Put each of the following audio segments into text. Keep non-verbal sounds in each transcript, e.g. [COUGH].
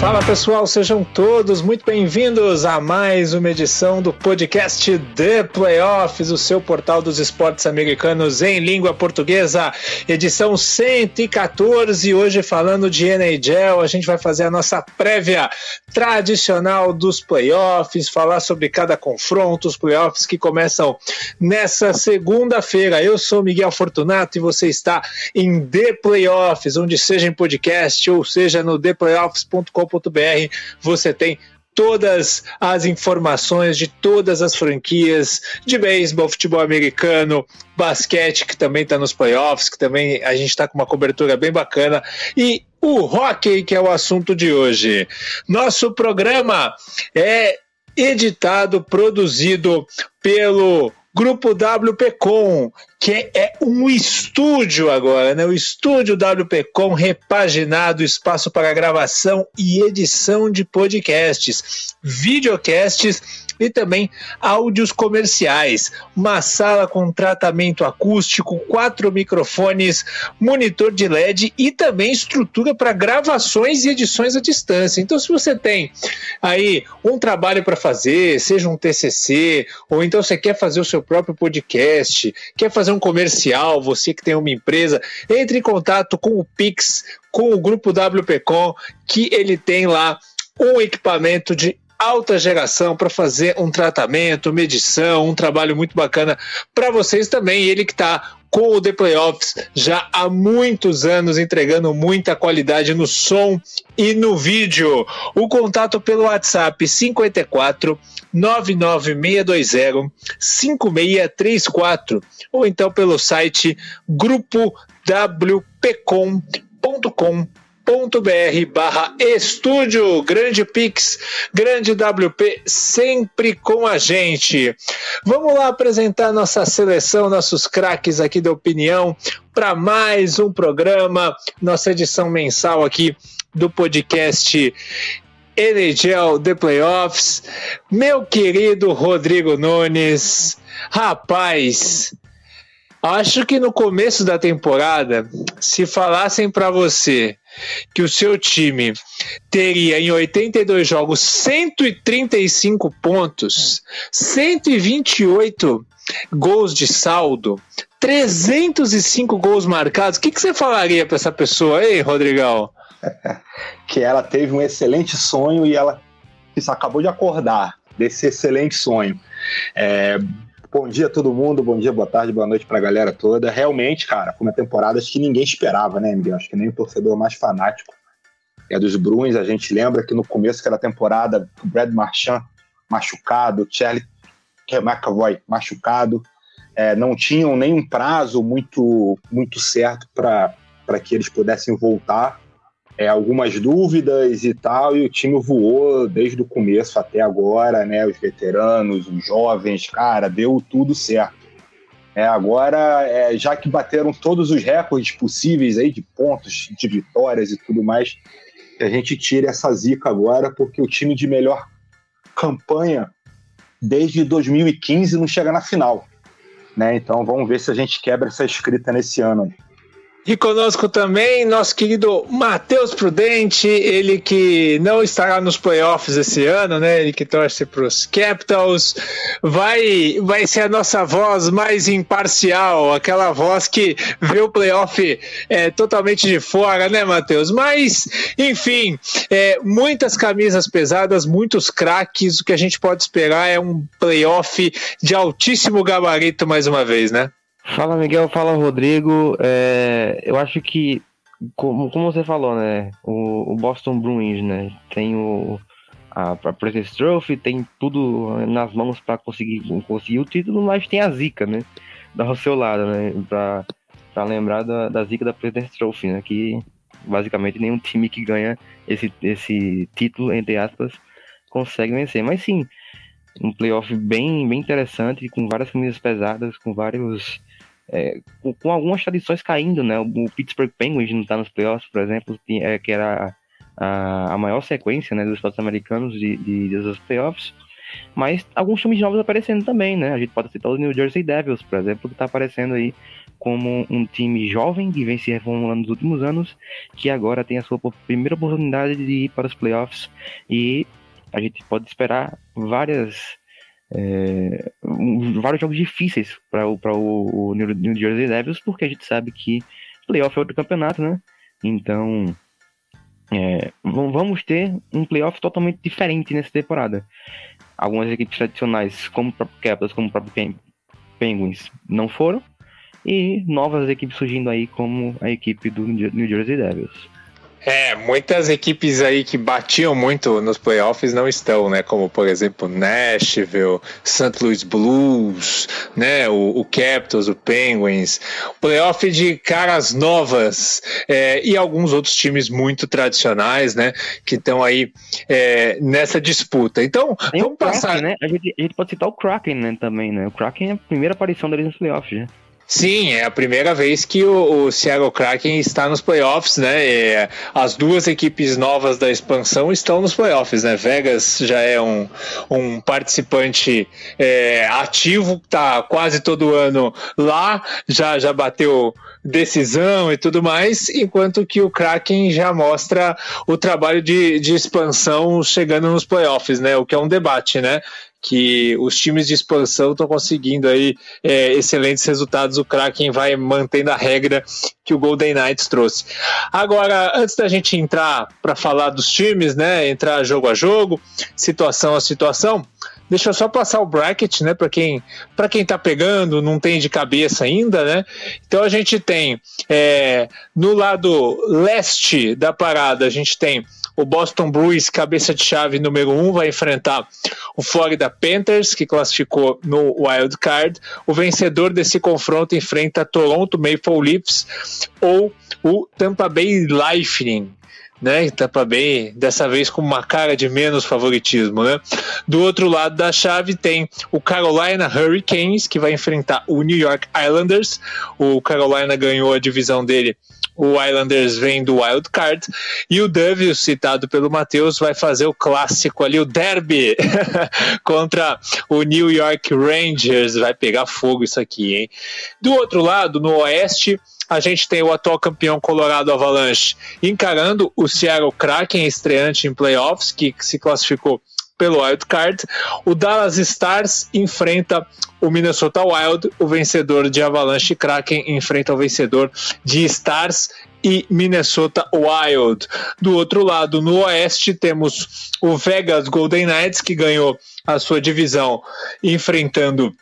Fala pessoal, sejam todos muito bem-vindos a mais uma edição do podcast The Playoffs, o seu portal dos esportes americanos em língua portuguesa, edição 114. Hoje falando de NHL, a gente vai fazer a nossa prévia tradicional dos playoffs, falar sobre cada confronto, os playoffs que começam nessa segunda-feira. Eu sou Miguel Fortunato e você está em The Playoffs, onde seja em podcast ou seja no theplayoffs.com você tem todas as informações de todas as franquias de beisebol, futebol americano, basquete, que também está nos playoffs, que também a gente está com uma cobertura bem bacana, e o hockey, que é o assunto de hoje. Nosso programa é editado, produzido pelo Grupo WPcom, que é um estúdio agora, né? O estúdio WPcom repaginado, espaço para gravação e edição de podcasts, videocasts e também áudios comerciais, uma sala com tratamento acústico, quatro microfones, monitor de LED e também estrutura para gravações e edições à distância. Então, se você tem aí um trabalho para fazer, seja um TCC, ou então você quer fazer o seu próprio podcast, quer fazer um comercial, você que tem uma empresa, entre em contato com o Pix, com o grupo WPcom, que ele tem lá um equipamento de alta geração para fazer um tratamento, medição, um trabalho muito bacana para vocês também. Ele que está com o The Playoffs já há muitos anos entregando muita qualidade no som e no vídeo. O contato pelo WhatsApp 54 99620 5634 ou então pelo site www.grande.br barra estúdio, grande Pix, grande WP, sempre com a gente. Vamos lá apresentar nossa seleção, nossos craques aqui da opinião, para mais um programa, nossa edição mensal aqui do podcast NHL The Playoffs. Meu querido Rodrigo Nunes, rapaz, acho que no começo da temporada, se falassem para você que o seu time teria em 82 jogos 135 pontos, 128 gols de saldo, 305 gols marcados, o que, que você falaria para essa pessoa aí, Rodrigão? [LAUGHS] que ela teve um excelente sonho e ela acabou de acordar desse excelente sonho. É, Bom dia a todo mundo, bom dia, boa tarde, boa noite para a galera toda. Realmente, cara, foi uma temporada que ninguém esperava, né, Miguel? Acho que nem o torcedor mais fanático é dos Bruins. A gente lembra que no começo daquela temporada, o Brad Marchand machucado, o Charlie McAvoy machucado, é, não tinham nenhum prazo muito, muito certo para que eles pudessem voltar é, algumas dúvidas e tal, e o time voou desde o começo até agora, né? Os veteranos, os jovens, cara, deu tudo certo. É, agora, é, já que bateram todos os recordes possíveis aí de pontos, de vitórias e tudo mais, a gente tira essa zica agora, porque o time de melhor campanha desde 2015 não chega na final. Né? Então vamos ver se a gente quebra essa escrita nesse ano. E conosco também nosso querido Matheus Prudente, ele que não estará nos playoffs esse ano, né? Ele que torce para os Capitals, vai, vai ser a nossa voz mais imparcial, aquela voz que vê o playoff é, totalmente de fora, né, Matheus? Mas, enfim, é, muitas camisas pesadas, muitos craques, o que a gente pode esperar é um playoff de altíssimo gabarito mais uma vez, né? Fala Miguel, fala Rodrigo. É, eu acho que, como, como você falou, né? O, o, Boston Bruins, né? Tem o, a, a President's Trophy, tem tudo nas mãos para conseguir, conseguir o título, mas tem a zica, né? [LAUGHS] Ao seu lado, né? Pra, pra lembrar da, da zica da President's Trophy, né? Que basicamente nenhum time que ganha esse, esse título, entre aspas, consegue vencer. Mas sim, um playoff bem, bem interessante, com várias camisas pesadas, com vários é, com, com, algumas tradições caindo, né? O, Pittsburgh Penguins não está nos playoffs, por exemplo, é, que era a, a, maior sequência né, dos Estados Americanos de, de, dos playoffs. Mas alguns times novos aparecendo também, né? A gente pode citar o New Jersey Devils, por exemplo, que está aparecendo aí como um time jovem que vem se reformulando nos últimos anos, que agora tem a sua primeira oportunidade de ir para os playoffs e a gente pode esperar várias é, um, vários jogos difíceis para o, o, New Jersey Devils, porque a gente sabe que playoff é outro campeonato, né? Então, é, vamos ter um playoff totalmente diferente nessa temporada. Algumas equipes tradicionais, como o próprio Capitals, como o próprio Penguins, não foram. E novas equipes surgindo aí, como a equipe do New Jersey Devils. É, muitas equipes aí que batiam muito nos playoffs não estão, né? Como, por exemplo, Nashville, St. Louis Blues, né? O, o Capitals, o Penguins. Playoff de caras novas é, e alguns outros times muito tradicionais, né? Que estão aí é, nessa disputa. Então, Tem vamos passar... Kraken, né? A gente, a gente, pode citar o Kraken, né? Também, né? O Kraken é a primeira aparição deles nos playoffs, né? Sim, é a primeira vez que o, o Seattle Kraken está nos playoffs, né? E as duas equipes novas da expansão estão nos playoffs, né? Vegas já é um, um participante é, ativo, tá quase todo ano lá, já, já bateu decisão e tudo mais, enquanto que o Kraken já mostra o trabalho de, de expansão chegando nos playoffs, né? O que é um debate, né? Que os times de expansão estão conseguindo aí é, excelentes resultados. O Kraken vai mantendo a regra que o Golden Knights trouxe. Agora, antes da gente entrar para falar dos times, né, entrar jogo a jogo, situação a situação, Deixa eu só passar o bracket, né, para quem para quem tá pegando, não tem de cabeça ainda, né? Então a gente tem é, no lado leste da parada, a gente tem o Boston Bruins, cabeça de chave número 1, um, vai enfrentar o Florida Panthers, que classificou no wild card. O vencedor desse confronto enfrenta Toronto Maple Leafs ou o Tampa Bay Lightning, né? Tampa Bay, dessa vez com uma cara de menos favoritismo, né? Do outro lado da chave tem o Carolina Hurricanes, que vai enfrentar o New York Islanders. O Carolina ganhou a divisão dele o Islanders vem do wild card e o Devils, citado pelo Matheus, vai fazer o clássico ali, o derby [LAUGHS] contra o New York Rangers. Vai pegar fogo isso aqui, hein? Do outro lado, no oeste, a gente tem o atual campeão Colorado Avalanche encarando o Seattle Kraken, estreante em playoffs, que se classificou pelo wild card. O Dallas Stars enfrenta o Minnesota Wild, o vencedor de Avalanche Kraken enfrenta o vencedor de Stars e Minnesota Wild. Do outro lado, no oeste, temos o Vegas Golden Knights, que ganhou a sua divisão enfrentando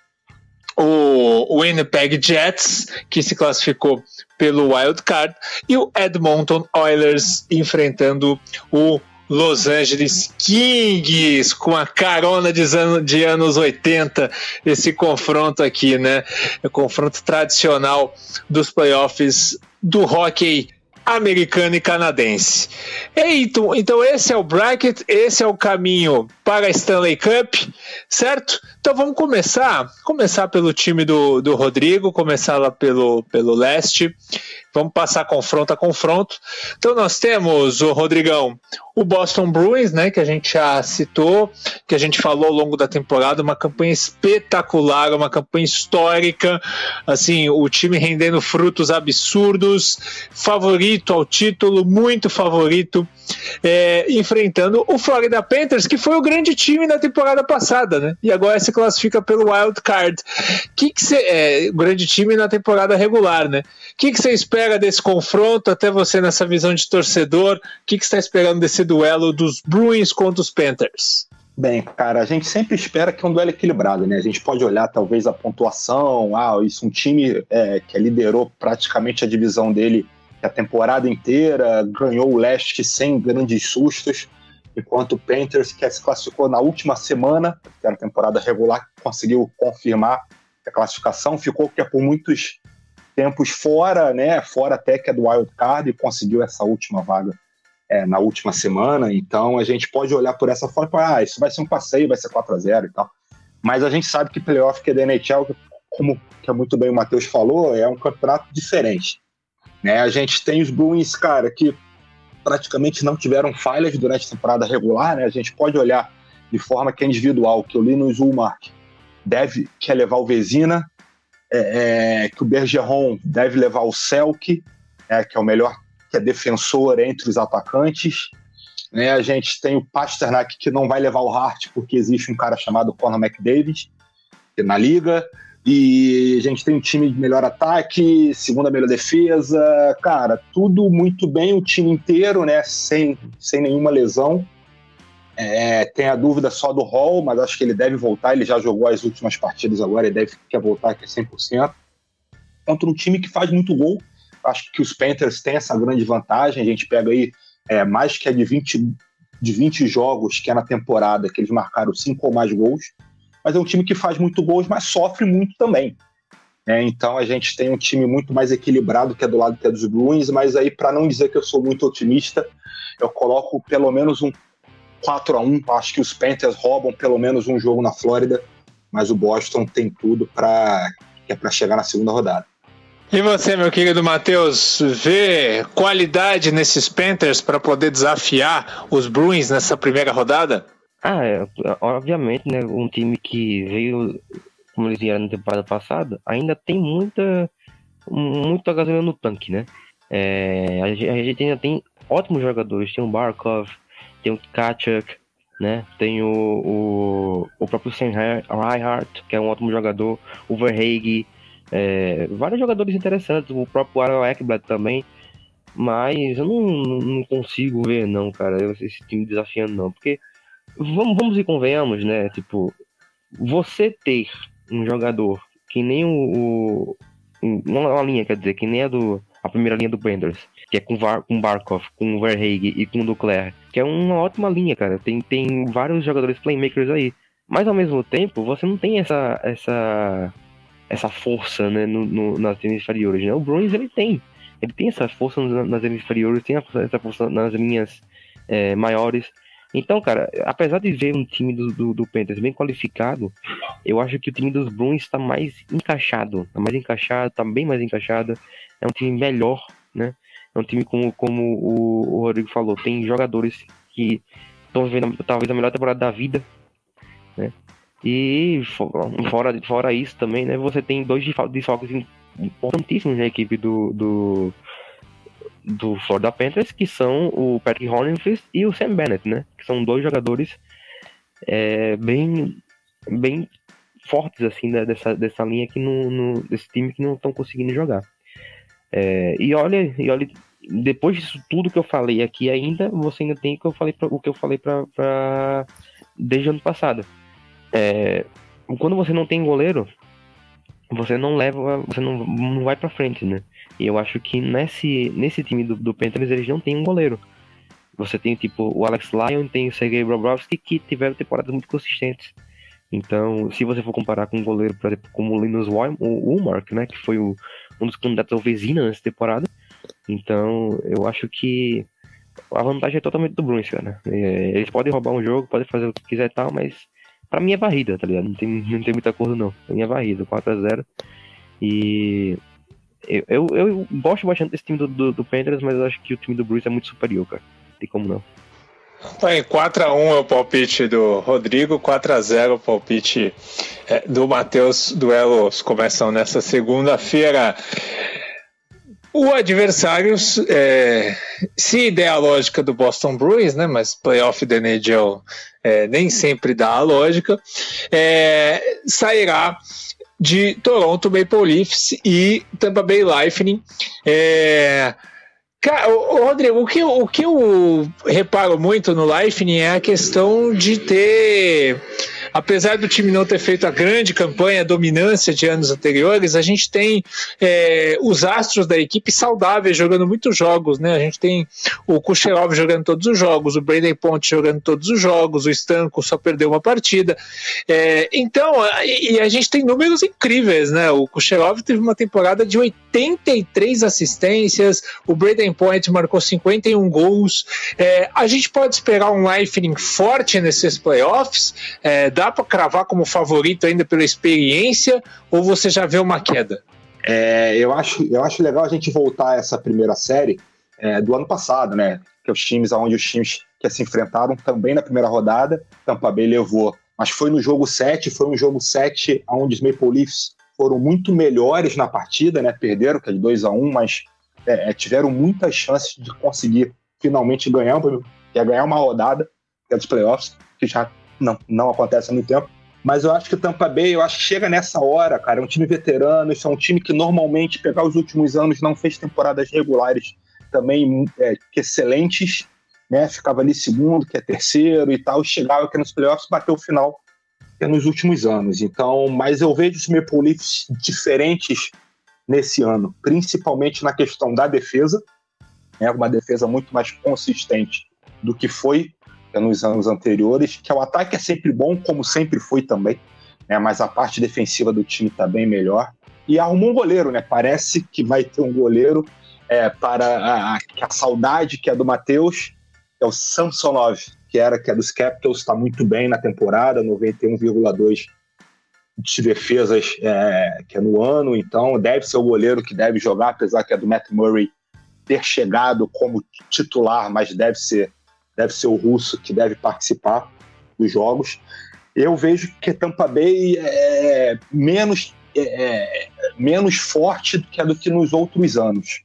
o Winnipeg Jets, que se classificou pelo Wild Card, e o Edmonton Oilers enfrentando o Los Angeles Kings com a carona de, anos, de anos 80, esse confronto aqui, né? O confronto tradicional dos playoffs do hockey americano e canadense. Então, então esse é o bracket, esse é o caminho para a Stanley Cup, certo? Então vamos começar, começar pelo time do, do Rodrigo, começar lá pelo, pelo leste. Vamos passar confronto a confronto. Então nós temos o Rodrigão, o Boston Bruins, né, que a gente já citou, que a gente falou ao longo da temporada, uma campanha espetacular, uma campanha histórica, assim, o time rendendo frutos absurdos, favorito ao título, muito favorito, é, enfrentando o Florida Panthers, que foi o grande time na temporada passada, né? E agora se classifica pelo Wild Card. Que que cê, é, grande time na temporada regular, né? O que você espera desse confronto? Até você nessa visão de torcedor, o que você está esperando desse duelo dos Bruins contra os Panthers? Bem, cara, a gente sempre espera que é um duelo equilibrado, né? A gente pode olhar talvez a pontuação, ah, isso um time é, que liderou praticamente a divisão dele a temporada inteira, ganhou o leste sem grandes sustos, enquanto o Panthers, que se classificou na última semana, que era temporada regular, conseguiu confirmar a classificação, ficou que é por muitos tempos fora, né? Fora até que é do wild card e conseguiu essa última vaga é, na última semana, então a gente pode olhar por essa forma ah, isso vai ser um passeio, vai ser 4 a 0 e tal. Mas a gente sabe que playoff que é da NHL como que é muito bem o Matheus falou, é um campeonato diferente. Né? A gente tem os Bruins, cara, que praticamente não tiveram falhas durante a temporada regular, né? A gente pode olhar de forma que é individual, que o Linus Ulmark deve quer levar o Vezina, é, é, que o Bergeron deve levar o Selk, é, que é o melhor, que é defensor entre os atacantes. Né? A gente tem o Pasternak, que não vai levar o Hart, porque existe um cara chamado Conor McDavid na liga. E a gente tem um time de melhor ataque, segunda melhor defesa, cara, tudo muito bem, o time inteiro, né? Sem, sem nenhuma lesão. É, tem a dúvida só do Hall, mas acho que ele deve voltar. Ele já jogou as últimas partidas agora, ele deve quer voltar aqui 100%. Contra um time que faz muito gol. Acho que os Panthers têm essa grande vantagem. A gente pega aí é, mais que é de 20, de 20 jogos que é na temporada, que eles marcaram 5 ou mais gols mas é um time que faz muito gols, mas sofre muito também. É, então a gente tem um time muito mais equilibrado que é do lado que é dos Bruins, mas aí para não dizer que eu sou muito otimista, eu coloco pelo menos um 4 a 1 Acho que os Panthers roubam pelo menos um jogo na Flórida, mas o Boston tem tudo para é para chegar na segunda rodada. E você, meu querido Matheus, vê qualidade nesses Panthers para poder desafiar os Bruins nessa primeira rodada? Ah, é, obviamente, né? Um time que veio, como eles vieram na temporada passada, ainda tem muita, muita gasolina no tanque, né? É, a, gente, a, gente, ainda tem ótimos jogadores, tem o Barkov, tem o Kachuk, né? Tem o, o, o próprio Sam Reinhardt, que é um ótimo jogador, o Verhage, é, vários jogadores interessantes, o próprio Aaron Ekblad também. Mas eu não, não consigo ver, não, cara, esse time desafiando, não. Porque vamos, vamos e convenhamos, né? Tipo, você ter um jogador que nem o, o uma linha, quer dizer, que nem a do a primeira linha do Panthers, que é com, Var, com Barkov, com Verhaeg e com Duclair, que é uma ótima linha, cara. Tem, tem vários jogadores playmakers aí. Mas ao mesmo tempo, você não tem essa essa essa força, né, no, no, nas linhas inferiores, né? O Bruins ele tem. Ele tem essa força nas linhas inferiores, tem essa força nas linhas é, maiores. Então, cara, apesar de ver um time do, do, do Panthers bem qualificado, eu acho que o time dos Bruins está mais encaixado. Está mais encaixado, está bem mais encaixado. É um time melhor, né? É um time como, como o, o Rodrigo falou, tem jogadores que estão vivendo talvez a melhor temporada da vida, né? E fora, fora isso também, né? Você tem dois desfalques importantíssimos na equipe do, do, do Florida Panthers, que são o Patrick Hornfist e o Sam Bennett, né? Que são dois jogadores é, bem, bem fortes, assim, né? dessa, dessa linha aqui no, no, desse time que não estão conseguindo jogar. É, e olha, e olha, depois disso tudo que eu falei aqui ainda, você ainda tem o que eu falei pra, o que eu falei para desde o ano passado. É, quando você não tem goleiro, você não leva, você não, não vai para frente, né? E eu acho que nesse, nesse time do, do Panthers eles não tem um goleiro. Você tem tipo o Alex Lyon, tem o Sergei Bobrovsky que tiveram temporadas muito consistentes. Então, se você for comparar com um goleiro, por exemplo, como o Linus Ulmark, né, que foi o, um dos candidatos ao Vezina nessa temporada, então eu acho que a vantagem é totalmente do Bruins, cara. É, eles podem roubar um jogo, podem fazer o que quiser e tal, mas pra mim é varrida, tá ligado? Não tem, não tem muita coisa não. Pra mim é varrida, 4x0. E eu, eu, eu, gosto bastante desse time do, do, do Panthers, mas eu acho que o time do Bruce é muito superior, cara. Não tem como não. Tá aí, 4x1 é o palpite do Rodrigo, 4x0 o palpite é, do Matheus. Duelos começam nessa segunda-feira. O adversário, é, se der a lógica do Boston Bruins, né, mas playoff da NHL é, nem sempre dá a lógica, é, sairá de Toronto Maple Leafs e Tampa Bay Lightning. É... Rodrigo, o que, o que eu reparo muito no Lightning é a questão de ter apesar do time não ter feito a grande campanha, a dominância de anos anteriores, a gente tem é, os astros da equipe saudáveis jogando muitos jogos, né? A gente tem o Kucherov jogando todos os jogos, o Brandon Ponte jogando todos os jogos, o Stanco só perdeu uma partida. É, então, e, a gente tem números incríveis, né? O Kucherov teve uma temporada de 83 assistências, o Brandon Point marcou 51 gols. É, a gente pode esperar um Lightning forte nesses playoffs, é, dá para cravar como favorito ainda pela experiência ou você já vê uma queda? É, eu, acho, eu acho legal a gente voltar a essa primeira série é, do ano passado, né? Que os times, onde os times que se enfrentaram também na primeira rodada, Tampa Bay levou. Mas foi no jogo 7, foi um jogo 7 onde os Maple Leafs foram muito melhores na partida, né? Perderam, que é de 2 a 1 um, mas é, é, tiveram muitas chances de conseguir finalmente ganhar, que é ganhar uma rodada, que é dos playoffs, que já não, não acontece há muito tempo. Mas eu acho que o Tampa Bay, eu acho que chega nessa hora, cara. É um time veterano, isso é um time que normalmente, pegar os últimos anos, não fez temporadas regulares também é, excelentes, né? Ficava ali segundo, que é terceiro e tal, chegava aqui nos playoffs, bateu o final que é nos últimos anos. Então, mas eu vejo os Maple Leafs diferentes nesse ano, principalmente na questão da defesa, né? uma defesa muito mais consistente do que foi nos anos anteriores, que o ataque é sempre bom, como sempre foi também, né? mas a parte defensiva do time está bem melhor. E arrumou um goleiro, né? Parece que vai ter um goleiro é, para a, a, saudade que é do Matheus, é o Samsonov, que era que é dos Capitals, está muito bem na temporada, 91,2 de defesas é, que é no ano, então deve ser o goleiro que deve jogar, apesar que é do Matt Murray ter chegado como titular, mas deve ser deve ser o russo que deve participar dos jogos. Eu vejo que Tampa Bay é menos, é, é, menos forte do que, do que nos outros anos.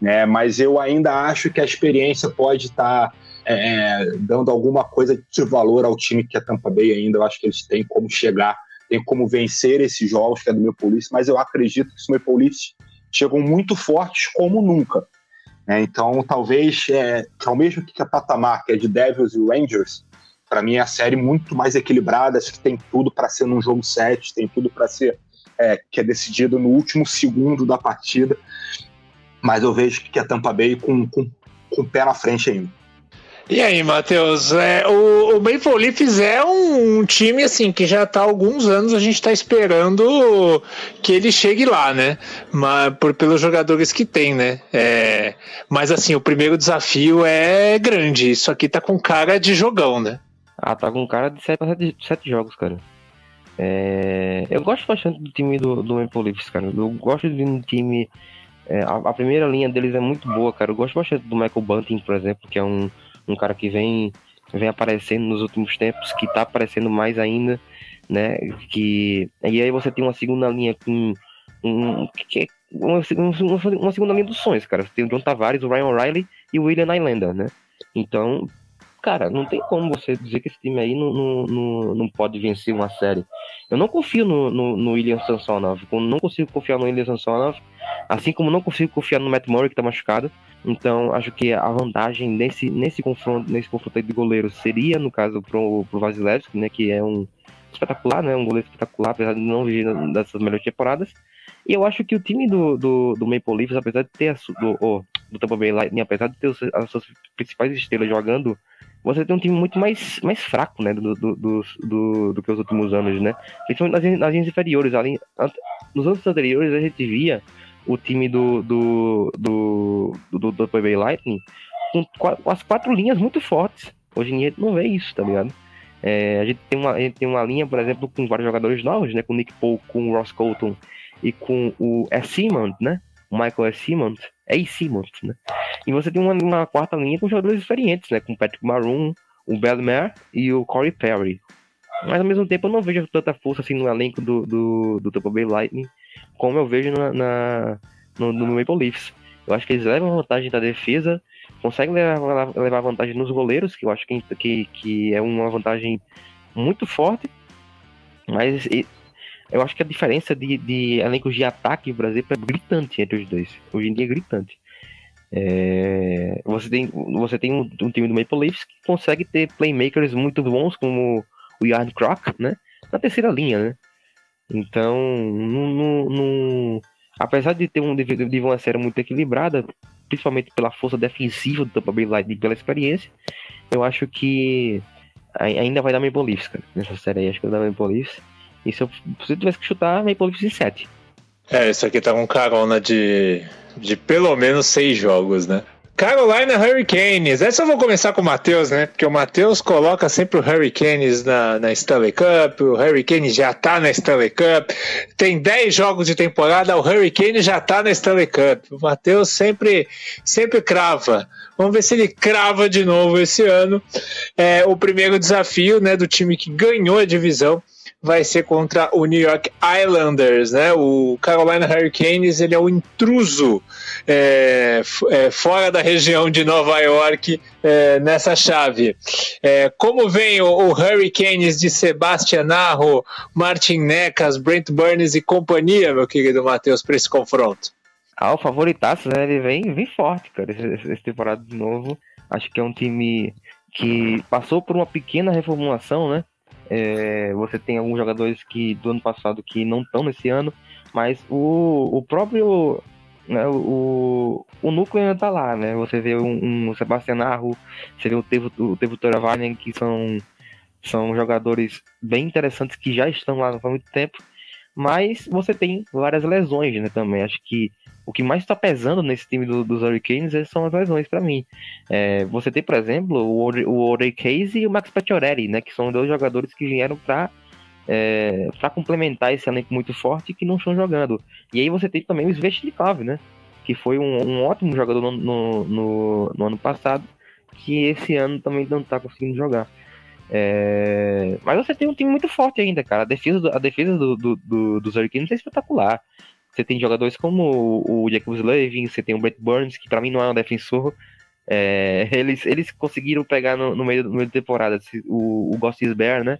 Né? Mas eu ainda acho que a experiência pode estar tá, é, dando alguma coisa de valor ao time que é Tampa Bay ainda. Eu acho que eles têm como chegar, têm como vencer esses jogos que é do meu Police, mas eu acredito que os meu Police chegam muito fortes como nunca. É, então, talvez, é, que ao mesmo que a patamar, que é de Devils e Rangers, para mim é a série muito mais equilibrada, acho que tem tudo para ser num jogo 7, tem tudo para ser é, que é decidido no último segundo da partida, mas eu vejo que a Tampa Bay com, com, com o pé na frente ainda. E aí, Matheus, é, o, o Maple Leafs é um, um, time assim que já está há alguns anos a gente está esperando que ele chegue lá, né? Mas, por, pelos jogadores que tem, né? É, mas assim, o primeiro desafio é grande. Isso aqui tá com cara de jogão, né? Ah, tá com cara de sete, sete, jogos, cara. É, eu gosto bastante do time do, do Maple Leafs, cara. Eu gosto de um time. É, a, a, primeira linha deles é muito boa, cara. Eu gosto bastante do Michael Bunting, por exemplo, que é um um cara que vem, vem aparecendo nos últimos tempos, que tá aparecendo mais ainda, né? Que, e aí você tem uma segunda linha com um, que é uma, uma, uma, segunda linha dos sonhos, cara. Você tem o John Tavares, o Ryan O'Reilly e o William Nylander, né? Então, cara, não tem como você dizer que esse time aí não, não, não, não pode vencer uma série. Eu não confio no, no, no William Sansonov, não consigo confiar no William Sansonov, assim como não consigo confiar no Matt Murray, que tá machucado. Então, acho que a vantagem nesse, nesse confronto, nesse confronto de goleiros seria, no caso, pro, pro Vasilevski, né, que é um espetacular, né, um goleiro espetacular, apesar de não vir dessas melhores temporadas. E eu acho que o time do, do, do Maple Leafs, apesar de ter a, do, do Tampa Bay Lightning, apesar de ter as suas principais estrelas jogando, você tem um time muito mais, mais fraco, né, do, do, do, do, que os últimos anos, né? Principalmente nas, nas linhas inferiores. Ali, nos anos anteriores a gente via o time do do do, do, do Bay Lightning com, as quatro linhas muito fortes. Hoje em dia a gente não vê isso, tá ligado? É, a, gente tem uma, a gente tem uma linha, por exemplo, com vários jogadores novos, né? Com o Nick Paul, com o Ross Colton e com o S. Simmons, né? O Michael. Simmons, A. Simmons, né? E você tem uma, uma, quarta linha com jogadores experientes, né? Com Patrick Maroon, o Belmer e o Corey Perry. Mas ao mesmo tempo eu não vejo tanta força assim no elenco do, do, do Tampa Bay Lightning como eu vejo na, na no, no, Maple Leafs. Eu acho que eles levam vantagem da defesa, conseguem levar, levar vantagem nos goleiros, que eu acho que, que, que é uma vantagem muito forte. Mas eu acho que a diferença de, de elencos de ataque no Brasil é gritante entre os dois. Hoje em dia é gritante. É, você tem, você tem um, um, time do Maple Leafs que consegue ter playmakers muito bons, como o Yarn Croc, né? Na terceira linha, né? Então, não, não, apesar de ter um de, de uma série muito equilibrada, principalmente pela força defensiva do Tampa Bay Lightning pela experiência, eu acho que ainda vai dar Maple Leafs, cara, nessa série aí. Acho que vai dar Maple Leafs. E se eu, se eu tivesse que chutar, Maple Leafs em 7. É, isso aqui tá com carona de, de pelo menos seis jogos, né? Carolina Hurricanes. Essa eu vou começar com o Matheus, né? Porque o Matheus coloca sempre o Hurricanes na, na Stanley Cup, o Hurricanes já tá na Stanley Cup. Tem 10 jogos de temporada, o Hurricanes já tá na Stanley Cup. O Matheus sempre, sempre crava. Vamos ver se ele crava de novo esse ano. É, o primeiro desafio né, do time que ganhou a divisão vai ser contra o New York Islanders, né? O Carolina Hurricanes ele é o intruso é, é, fora da região de Nova York é, nessa chave. É, como vem o, o, Hurricanes de Sebastian Arro, Martin Necas, Brent Burns e companhia, meu querido Matheus, para esse confronto? Ah, o favoritaço, né? Ele vem, vem forte, cara, essa temporada de novo. Acho que é um time que passou por uma pequena reformulação, né? É, você tem alguns jogadores que do ano passado que não estão nesse ano, mas o, o próprio né, o, o núcleo ainda tá lá, né? Você vê um, um Sebastian Arro, você vê o Tevo, o Tevo Toravanen, que são, são jogadores bem interessantes que já estão lá há muito tempo, mas você tem várias lesões, né, também. Acho que o que mais está pesando nesse time do, dos Hurricanes são as lesões para mim. É, você tem, por exemplo, o, o Ori Case e o Max Pacioretty, né, que são dois jogadores que vieram para é, para complementar esse elenco muito forte que não estão jogando. E aí você tem também o Svechnikov, né, que foi um, um ótimo jogador no, no, no, no, ano passado, que esse ano também não está conseguindo jogar. É... Mas você tem um time muito forte ainda, cara. A defesa, a defesa do, do, do, dos Hurricanes é espetacular. Você tem jogadores como o Jacob Slavin, você tem o Brett Burns, que para mim não é um defensor. É, [LAUGHS] eles, eles conseguiram pegar no, no, meio, no meio da temporada o, o Gostisbehere, né?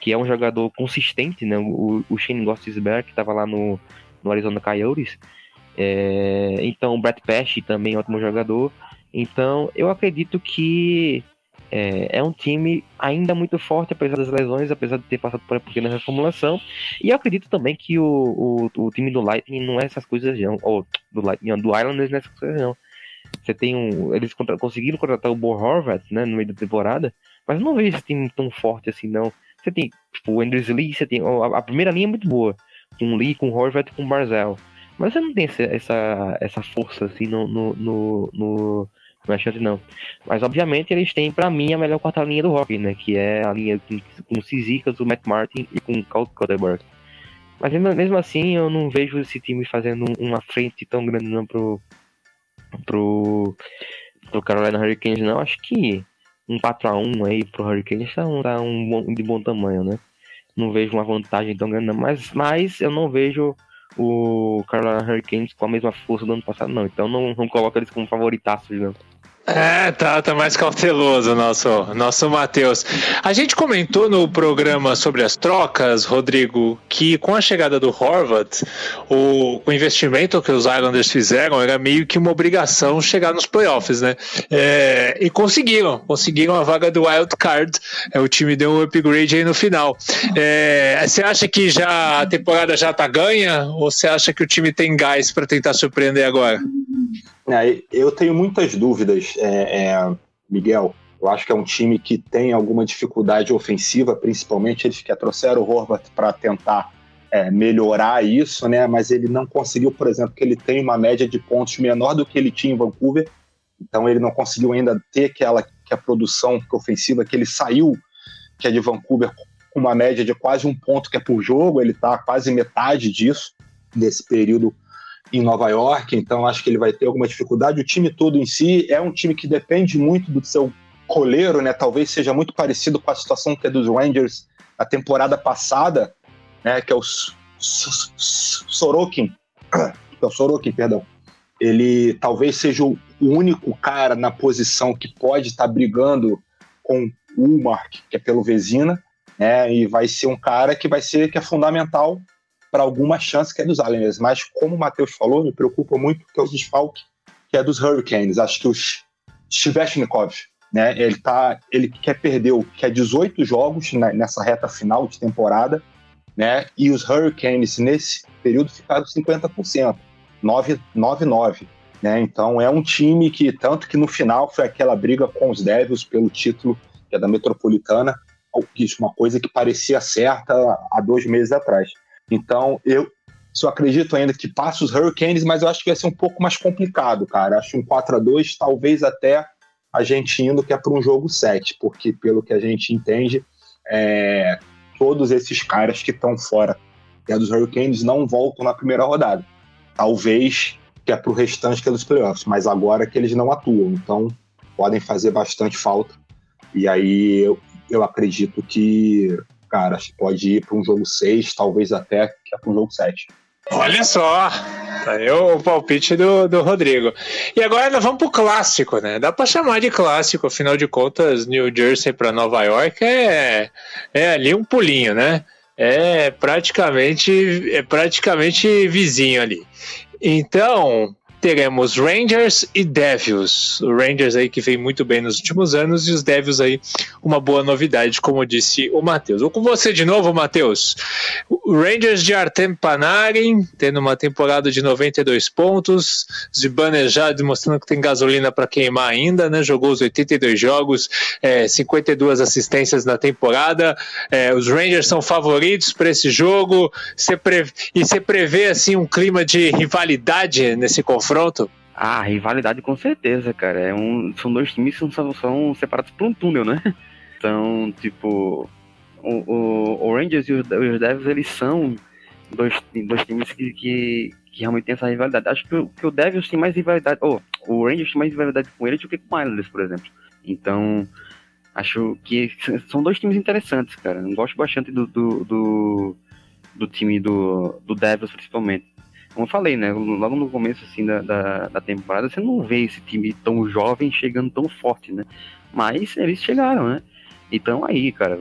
Que é um jogador consistente, né? O, o Shane Gostisbehere, que estava lá no, no Arizona Coyotes. É, então, o Brett Pesce também é um ótimo jogador. Então, eu acredito que é, é, um time ainda muito forte, apesar das lesões, apesar de ter passado por uma pequena reformulação. E eu acredito também que o, o, o time do Lightning não é essas coisas, não. Ou do Lightning, do Islanders não é essas coisas, não. Você tem um. Eles contra, conseguiram contratar o Bo Horvath, né, no meio da temporada, mas não vejo esse time tão forte assim, não. Você tem, tipo, o Andrews Lee, você tem. A, a primeira linha é muito boa. Com Lee, com Horvath com Barzell. Mas você não tem essa, essa, essa força assim no, no, no, no não é não. Mas obviamente eles têm para mim a melhor quarta linha do rock, né? Que é a linha com, com o Matt Martin e com o Cal Cotterberg. Mas mesmo assim eu não vejo esse time fazendo uma frente tão grande não pro, pro, pro Carolina Hurricanes não. Acho que um 4x1 aí pro Hurricanes tá um, tá um bom, de bom tamanho, né? Não vejo uma vantagem tão grande não. Mas, mas eu não vejo o Carolina Hurricanes com a mesma força do ano passado, não. Então não, não coloca eles como favoritaços, não. É, tá, tá mais cauteloso nosso, nosso Matheus. A gente comentou no programa sobre as trocas, Rodrigo, que com a chegada do Horvath, o, o investimento que os Islanders fizeram era meio que uma obrigação chegar nos playoffs, né? É, e conseguiram, conseguiram a vaga do Wild Card. É, o time deu um upgrade aí no final. É, você acha que já a temporada já tá ganha ou você acha que o time tem gás para tentar surpreender agora? É, eu tenho muitas dúvidas, é, é, Miguel. Eu acho que é um time que tem alguma dificuldade ofensiva, principalmente eles que trouxeram o Horvath para tentar é, melhorar isso, né? Mas ele não conseguiu, por exemplo, que ele tem uma média de pontos menor do que ele tinha em Vancouver. Então ele não conseguiu ainda ter aquela que a produção ofensiva que ele saiu, que é de Vancouver, com uma média de quase um ponto que é por jogo. Ele está quase metade disso nesse período em Nova York, então acho que ele vai ter alguma dificuldade. O time todo em si é um time que depende muito do seu coleiro, né? Talvez seja muito parecido com a situação que é dos Rangers na temporada passada, né? Que é o Sorokin, [COUGHS] é o Sorokin, perdão. Ele talvez seja o único cara na posição que pode estar brigando com o Mark, que é pelo Vezina, né? E vai ser um cara que vai ser que é fundamental para alguma chance que é dos Islanders. Mas, como o Matheus falou, me preocupa muito que é o desfalque que é dos Hurricanes. Acho que o Svechnikov, né, ele, tá, ele quer que é 18 jogos nessa reta final de temporada, né, e os Hurricanes nesse período ficaram 50%, 9-9. Né, então é um time que, tanto que no final foi aquela briga com os Devils pelo título que é da Metropolitana, uma coisa que parecia certa há dois meses atrás. Então, eu, eu acredito ainda que passe os Hurricanes, mas eu acho que vai ser um pouco mais complicado, cara. Acho um 4 a 2 talvez até a gente indo que é para um jogo 7, porque pelo que a gente entende, é, todos esses caras que estão fora é dos Hurricanes não voltam na primeira rodada. Talvez que é para o restante que é dos playoffs, mas agora que eles não atuam, então podem fazer bastante falta. E aí eu, eu acredito que, cara, pode ir para um jogo 6, talvez até que é para um jogo 7. Olha só, tá aí o palpite do, do Rodrigo. E agora nós vamos pro clássico, né? Dá para chamar de clássico, afinal de contas, New Jersey para Nova York é, é ali um pulinho, né? É praticamente é praticamente vizinho ali. Então, teremos Rangers e Devils. O Rangers aí que vem muito bem nos últimos anos e os Devils aí uma boa novidade, como disse o Matheus. Vou com você de novo, Matheus. O Rangers de Artem Panarin, tendo uma temporada de 92 pontos, Zibanejad já demonstrando que tem gasolina para queimar ainda, né? Jogou os 82 jogos, é, 52 assistências na temporada. É, os Rangers são favoritos para esse jogo. Você pre... E você prevê assim um clima de rivalidade nesse confronto? Confronto? Ah, rivalidade com certeza, cara. É um, são dois times que são, são separados por um túnel, né? [LAUGHS] Então, tipo, o, o, o Rangers e os, os Devils, eles são dois, dois times que, que, que realmente tem essa rivalidade. Acho que, o, que o Devils tem mais rivalidade, oh, o Rangers tem mais rivalidade com ele do que com o Islanders, por exemplo. Então, acho que são dois times interessantes, cara. Eu gosto bastante do, do, do, do time do, do Devils, principalmente como eu falei, né? Logo no começo assim da, da, da, temporada, você não vê esse time tão jovem chegando tão forte, né? Mas eles chegaram, né? Então aí, cara,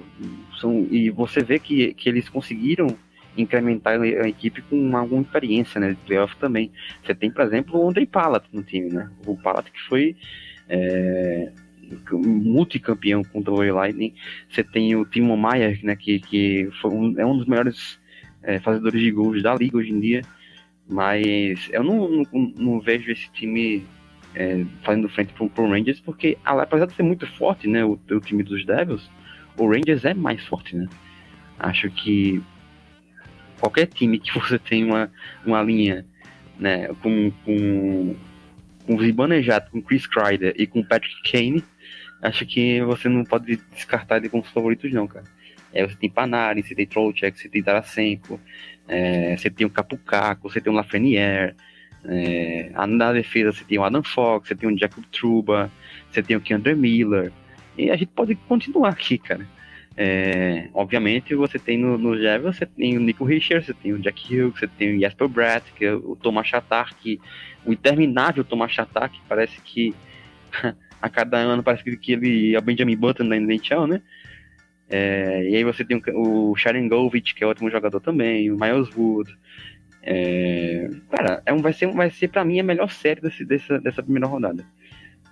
são, e você vê que, que eles conseguiram incrementar a equipe com alguma experiência, né? De playoff também. Você tem, por exemplo, o Andrei Palat no time, né? O Palat que foi é, multicampeão contra o Lightning. Você tem o Timo Maier, né? Que, que um, é um dos melhores é, fazedores de gols da liga hoje em dia. Mas eu não, não, não vejo esse time é, fazendo frente pro, pro Rangers, porque apesar de ser muito forte, né, o, o time dos Devils, o Rangers é mais forte, né? Acho que qualquer time que [LAUGHS] você tem uma, uma linha né, com, com, com o com Chris Kreider e com Patrick Kane, acho que você não pode descartar ele como os favoritos não, cara. É, você tem Panarin, você tem Trollcheck, você tem Tarasenko, é, você tem o Capucaco, você tem o Lafreniere, é, na defesa você tem o Adam Fox, você tem o Jacob Truba, você tem o Keandre Miller, e a gente pode continuar aqui, cara. É, obviamente você tem no, no você tem o Nico Richards, você tem o Jack Hughes, você tem o Jasper Bratt, que é o Thomas Chatar, que o interminável Thomas Chatar, que parece que [LAUGHS] a cada ano parece que ele é o Benjamin Button da NHL, né? É, e aí você tem o, o Sharengovic, que é ótimo jogador também, o Miles Wood. É, cara, é um, vai ser, vai ser para mim a melhor série desse, dessa, dessa primeira rodada.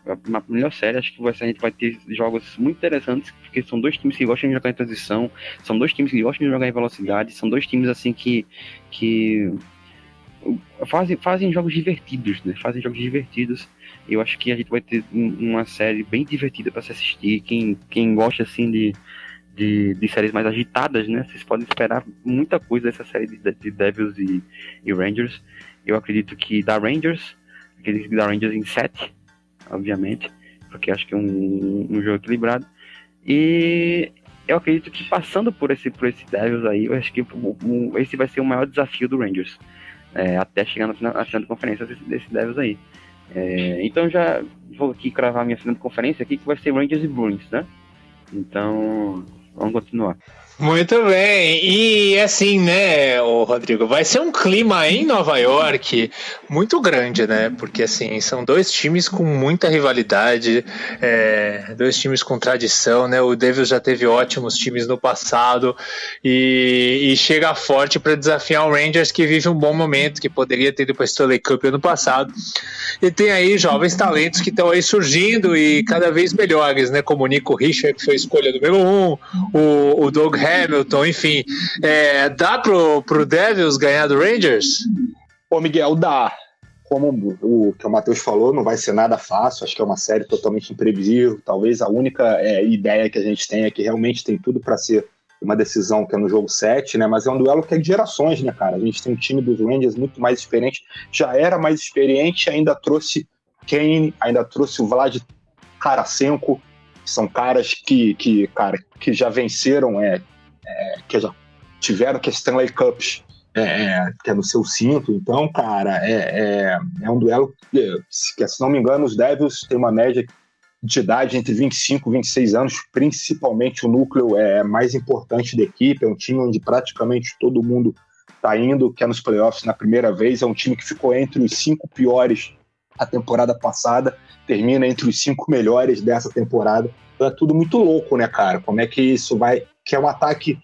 A melhor série, acho que vai ser, a gente vai ter jogos muito interessantes, porque são dois times que gostam de jogar em transição, são dois times que gostam de jogar em velocidade, são dois times assim que, que fazem, fazem jogos divertidos, né? Fazem jogos divertidos. Eu acho que a gente vai ter uma série bem divertida para se assistir. Quem, quem gosta assim de, de, de séries mais agitadas, né? Vocês podem esperar muita coisa dessa série de, de Devils e, e, Rangers. Eu acredito que da Rangers, acredito que da Rangers em 7, obviamente, porque acho que é um, um jogo equilibrado. E eu acredito que passando por esse, por esse Devils aí, eu acho que esse vai ser o maior desafio do Rangers. É, até chegar na final, na final de conferência desse, desse Devils aí. É, então já vou aqui cravar minha final de conferência aqui, que vai ser Rangers e Bruins, né? Então, Vamos continuar. Muito bem. E assim, né, Rodrigo, vai ser um clima em Nova York muito grande, né? Porque assim, são dois times com muita rivalidade, é, dois times com tradição, né? O Devils já teve ótimos times no passado e, e chega forte para desafiar o Rangers que vive um bom momento, que poderia ter ido para Stanley Cup ano passado. E tem aí jovens talentos que estão aí surgindo e cada vez melhores, né? Como o Nico Richard, que foi escolha número um, o, o Doug Hamilton, enfim. É, dá pro, pro Devils ganhar do Rangers? Ô, Miguel, dá. Como o que o Matheus falou, não vai ser nada fácil. Acho que é uma série totalmente imprevisível. Talvez a única é, ideia que a gente tem é que realmente tem tudo para ser uma decisão que é no jogo 7, né? Mas é um duelo que é de gerações, né, cara? A gente tem um time dos Rangers muito mais experiente, já era mais experiente, ainda trouxe Kane, ainda trouxe o Vlad Karasenko, que são caras que, que, cara, que já venceram, é, é que já tiveram que Stanley Cups é, é, que é no seu cinto. Então, cara, é, é, é um duelo que, que, se não me engano, os Devils têm uma média de idade entre 25 e 26 anos, principalmente o núcleo é mais importante da equipe, é um time onde praticamente todo mundo está indo, que é nos playoffs na primeira vez, é um time que ficou entre os cinco piores a temporada passada, termina entre os cinco melhores dessa temporada. Então é tudo muito louco, né, cara? Como é que isso vai. Que é um ataque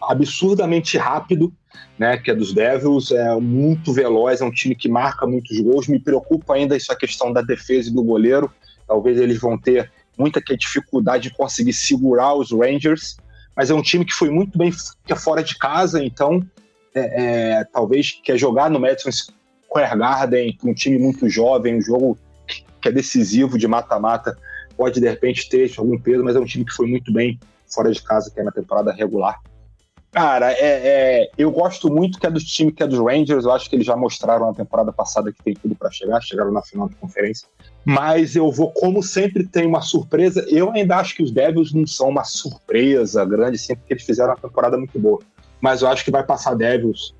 absurdamente rápido, né? Que é dos Devils, é muito veloz, é um time que marca muitos gols. Me preocupa ainda essa questão da defesa e do goleiro. Talvez eles vão ter muita dificuldade de conseguir segurar os Rangers, mas é um time que foi muito bem que é fora de casa, então é, é, talvez quer jogar no Madison Square Garden um time muito jovem, um jogo que é decisivo de mata-mata, pode de repente ter algum peso, mas é um time que foi muito bem fora de casa, que é na temporada regular. Cara, é, é, eu gosto muito que é do time que é dos Rangers. Eu acho que eles já mostraram na temporada passada que tem tudo para chegar, chegaram na final de conferência. Mas eu vou, como sempre, tem uma surpresa. Eu ainda acho que os Devils não são uma surpresa grande, sempre porque eles fizeram uma temporada muito boa. Mas eu acho que vai passar Devils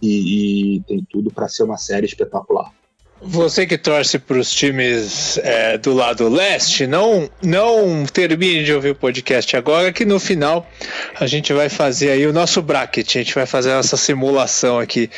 e, e tem tudo para ser uma série espetacular. Você que torce para os times é, do lado leste, não, não termine de ouvir o podcast agora, que no final a gente vai fazer aí o nosso bracket, a gente vai fazer essa simulação aqui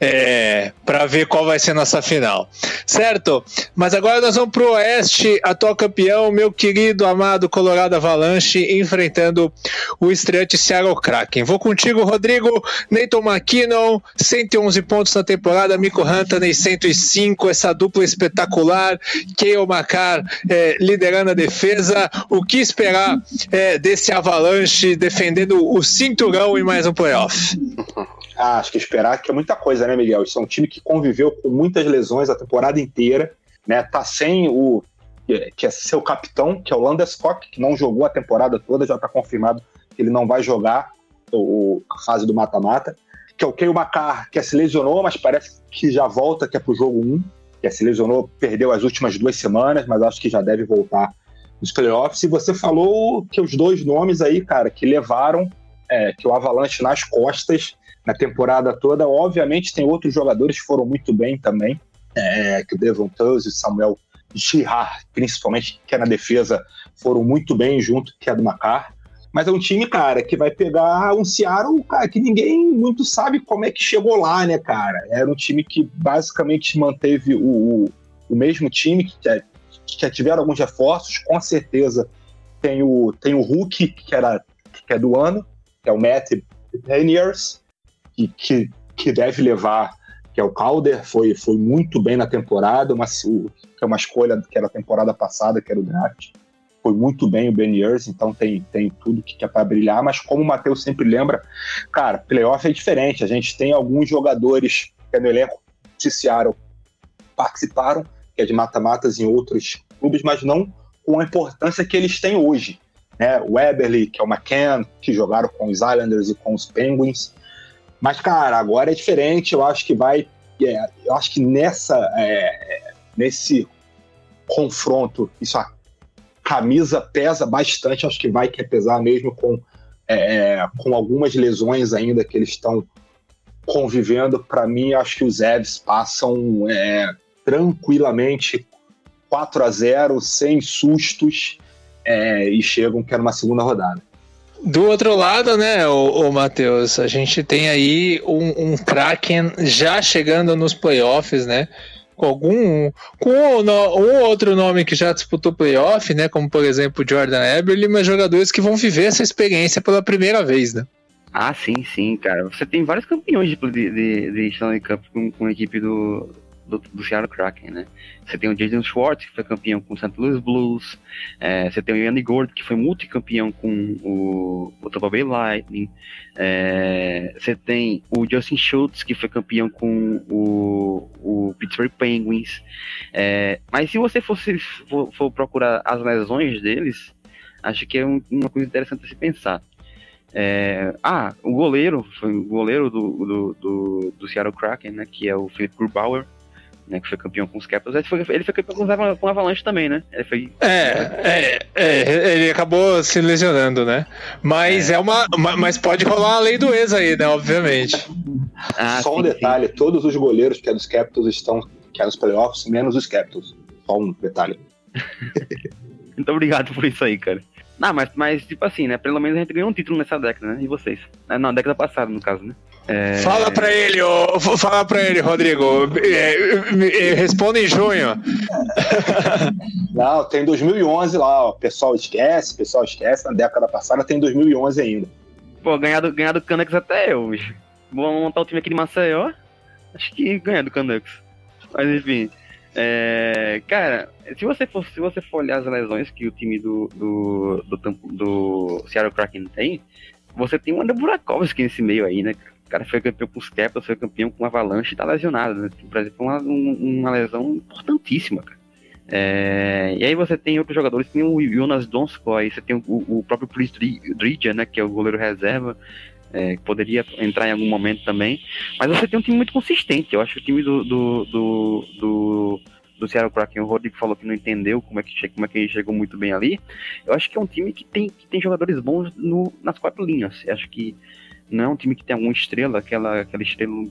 é, para ver qual vai ser nossa final, certo? Mas agora nós vamos para o oeste, atual campeão, meu querido, amado Colorado Avalanche, enfrentando o estreante Seattle Kraken. Vou contigo, Rodrigo, Nathan McKinnon, 111 pontos na temporada, Miko Rantanen, 105 essa dupla espetacular, Keio Macar é, liderando a defesa. O que esperar é, desse Avalanche defendendo o cinturão e mais um playoff? [LAUGHS] Ah, acho que esperar que é muita coisa, né, Miguel? Isso é um time que conviveu com muitas lesões a temporada inteira, né? Tá sem o que é seu capitão, que é o Landeskog, que não jogou a temporada toda, já está confirmado que ele não vai jogar o, a fase do mata-mata. Que é o Keio Macar, que se lesionou, mas parece que já volta, que é pro jogo 1 que se lesionou, perdeu as últimas duas semanas, mas acho que já deve voltar nos playoffs. E você falou que os dois nomes aí, cara, que levaram é, que o Avalanche nas costas na temporada toda. Obviamente tem outros jogadores que foram muito bem também, é, que o Devon e o Samuel Girard, principalmente, que é na defesa, foram muito bem junto, que é do Macar. Mas é um time, cara, que vai pegar um Seattle, cara, que ninguém muito sabe como é que chegou lá, né, cara? Era um time que basicamente manteve o, o, o mesmo time, que, que tiveram alguns reforços, com certeza tem o, tem o Hulk, que, era, que é do ano, que é o Matt Peniers, que, que, que deve levar, que é o Calder, foi, foi muito bem na temporada, uma, que é uma escolha que era a temporada passada, que era o draft foi muito bem o Ben Years, então tem, tem tudo que é para brilhar, mas como o Matheus sempre lembra, cara, playoff é diferente. A gente tem alguns jogadores que é no elenco Seattle participaram, que é de mata-matas em outros clubes, mas não com a importância que eles têm hoje. Né? O Eberly, que é o McCann, que jogaram com os Islanders e com os Penguins. Mas, cara, agora é diferente. Eu acho que vai. É, eu acho que nessa, é, nesse confronto, isso camisa pesa bastante, acho que vai que pesar mesmo com, é, é, com algumas lesões ainda que eles estão convivendo. Para mim, acho que os Evs passam é, tranquilamente 4 a 0 sem sustos, é, e chegam que era uma segunda rodada. Do outro lado, né, o, o Matheus, a gente tem aí um, um Kraken já chegando nos playoffs, né? Com algum com um, um, outro nome que já disputou playoff, né? Como por exemplo Jordan Eberle, mas jogadores que vão viver essa experiência pela primeira vez, né? Ah, sim, sim, cara. Você tem vários campeões de, de, de Stanley Cup com, com a equipe do, do, do Seattle Kraken, né? Você tem o Jason Schwartz, que foi campeão com o St. Louis Blues. É, você tem o Yanni Gord, que foi multicampeão com o, o Tampa Bay Lightning. É, você tem o Justin Schultz, que foi campeão com o, o Pittsburgh Penguins. É, mas se você fosse, for, for, procurar as lesões deles, acho que é um, uma coisa interessante a se pensar. É, ah, o goleiro, foi o goleiro do, do, do, do Seattle Kraken, né? Que é o Philip Grubauer, né, que foi campeão com os Capitals. Ele foi, ele foi campeão com, com o Avalanche também, né? Ele foi... é, é, é, ele acabou se lesionando, né? Mas é, é uma, mas pode rolar a lei do ex aí, né? Obviamente. Ah, Só sim, um detalhe: sim. todos os goleiros que é dos Capitals estão que é nos playoffs, menos os Capitals. Só um detalhe. [LAUGHS] Muito obrigado por isso aí, cara. Não, mas, mas tipo assim, né? Pelo menos a gente ganhou um título nessa década, né? E vocês? Não, década passada, no caso, né? É... Fala pra ele, oh, fala pra ele, Rodrigo. É, responda em junho. Não, tem 2011 lá, ó. O pessoal esquece, o pessoal esquece. Na década passada tem 2011 ainda. Pô, ganhar do, ganhar do Canucks até hoje. Vamos montar o time aqui de Maceió. Acho que ganhar do Canucks. Mas enfim. É, cara, se você, for, se você for olhar as lesões que o time do, do, do, do Seattle Kraken tem, você tem o André Burakovsky nesse meio aí, né? O cara foi campeão com os Capitals, foi campeão com o Avalanche e tá lesionado, né? Por exemplo, uma, uma lesão importantíssima, cara. É, e aí você tem outros jogadores, tem o Jonas Donskoy, você tem o, o próprio Chris Dridger, né, que é o goleiro reserva, é, que poderia entrar em algum momento também. Mas você tem um time muito consistente. Eu acho que o time do, do, do, do, do Seattle Kraken, o Rodrigo falou que não entendeu como é que, como é que chegou muito bem ali. Eu acho que é um time que tem, que tem jogadores bons no, nas quatro linhas. Eu acho que não é um time que tem alguma estrela, aquela, aquela estrela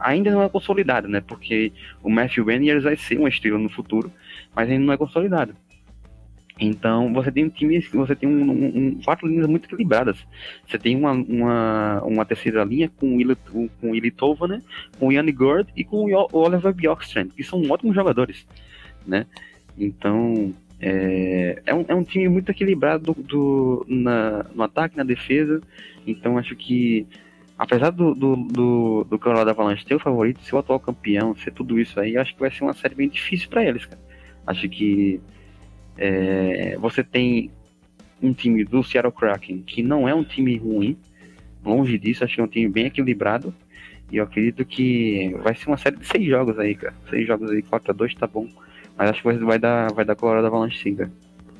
ainda não é consolidada, né? Porque o Matthew Beniers vai ser uma estrela no futuro, mas ainda não é consolidado. Então você tem um time, você tem um, um, quatro linhas muito equilibradas. Você tem uma, uma, uma terceira linha com o com Tovanen, com o Yanni Gord e com o Oliver Bjorkstrand, que são ótimos jogadores, né? Então é, é, um, é um time muito equilibrado do, do na, no ataque, na defesa. Então acho que apesar do, do, do, do Colorado Avalanche ter o favorito, ser o atual campeão, ser tudo isso aí, acho que vai ser uma série bem difícil para eles, cara. Acho que é, você tem um time do Seattle Kraken que não é um time ruim, longe disso, acho que é um time bem equilibrado. E eu acredito que vai ser uma série de seis jogos aí, cara. Seis jogos aí, 4x2 tá bom. Mas acho que vai dar, vai dar Colorado Avalanche sim, cara.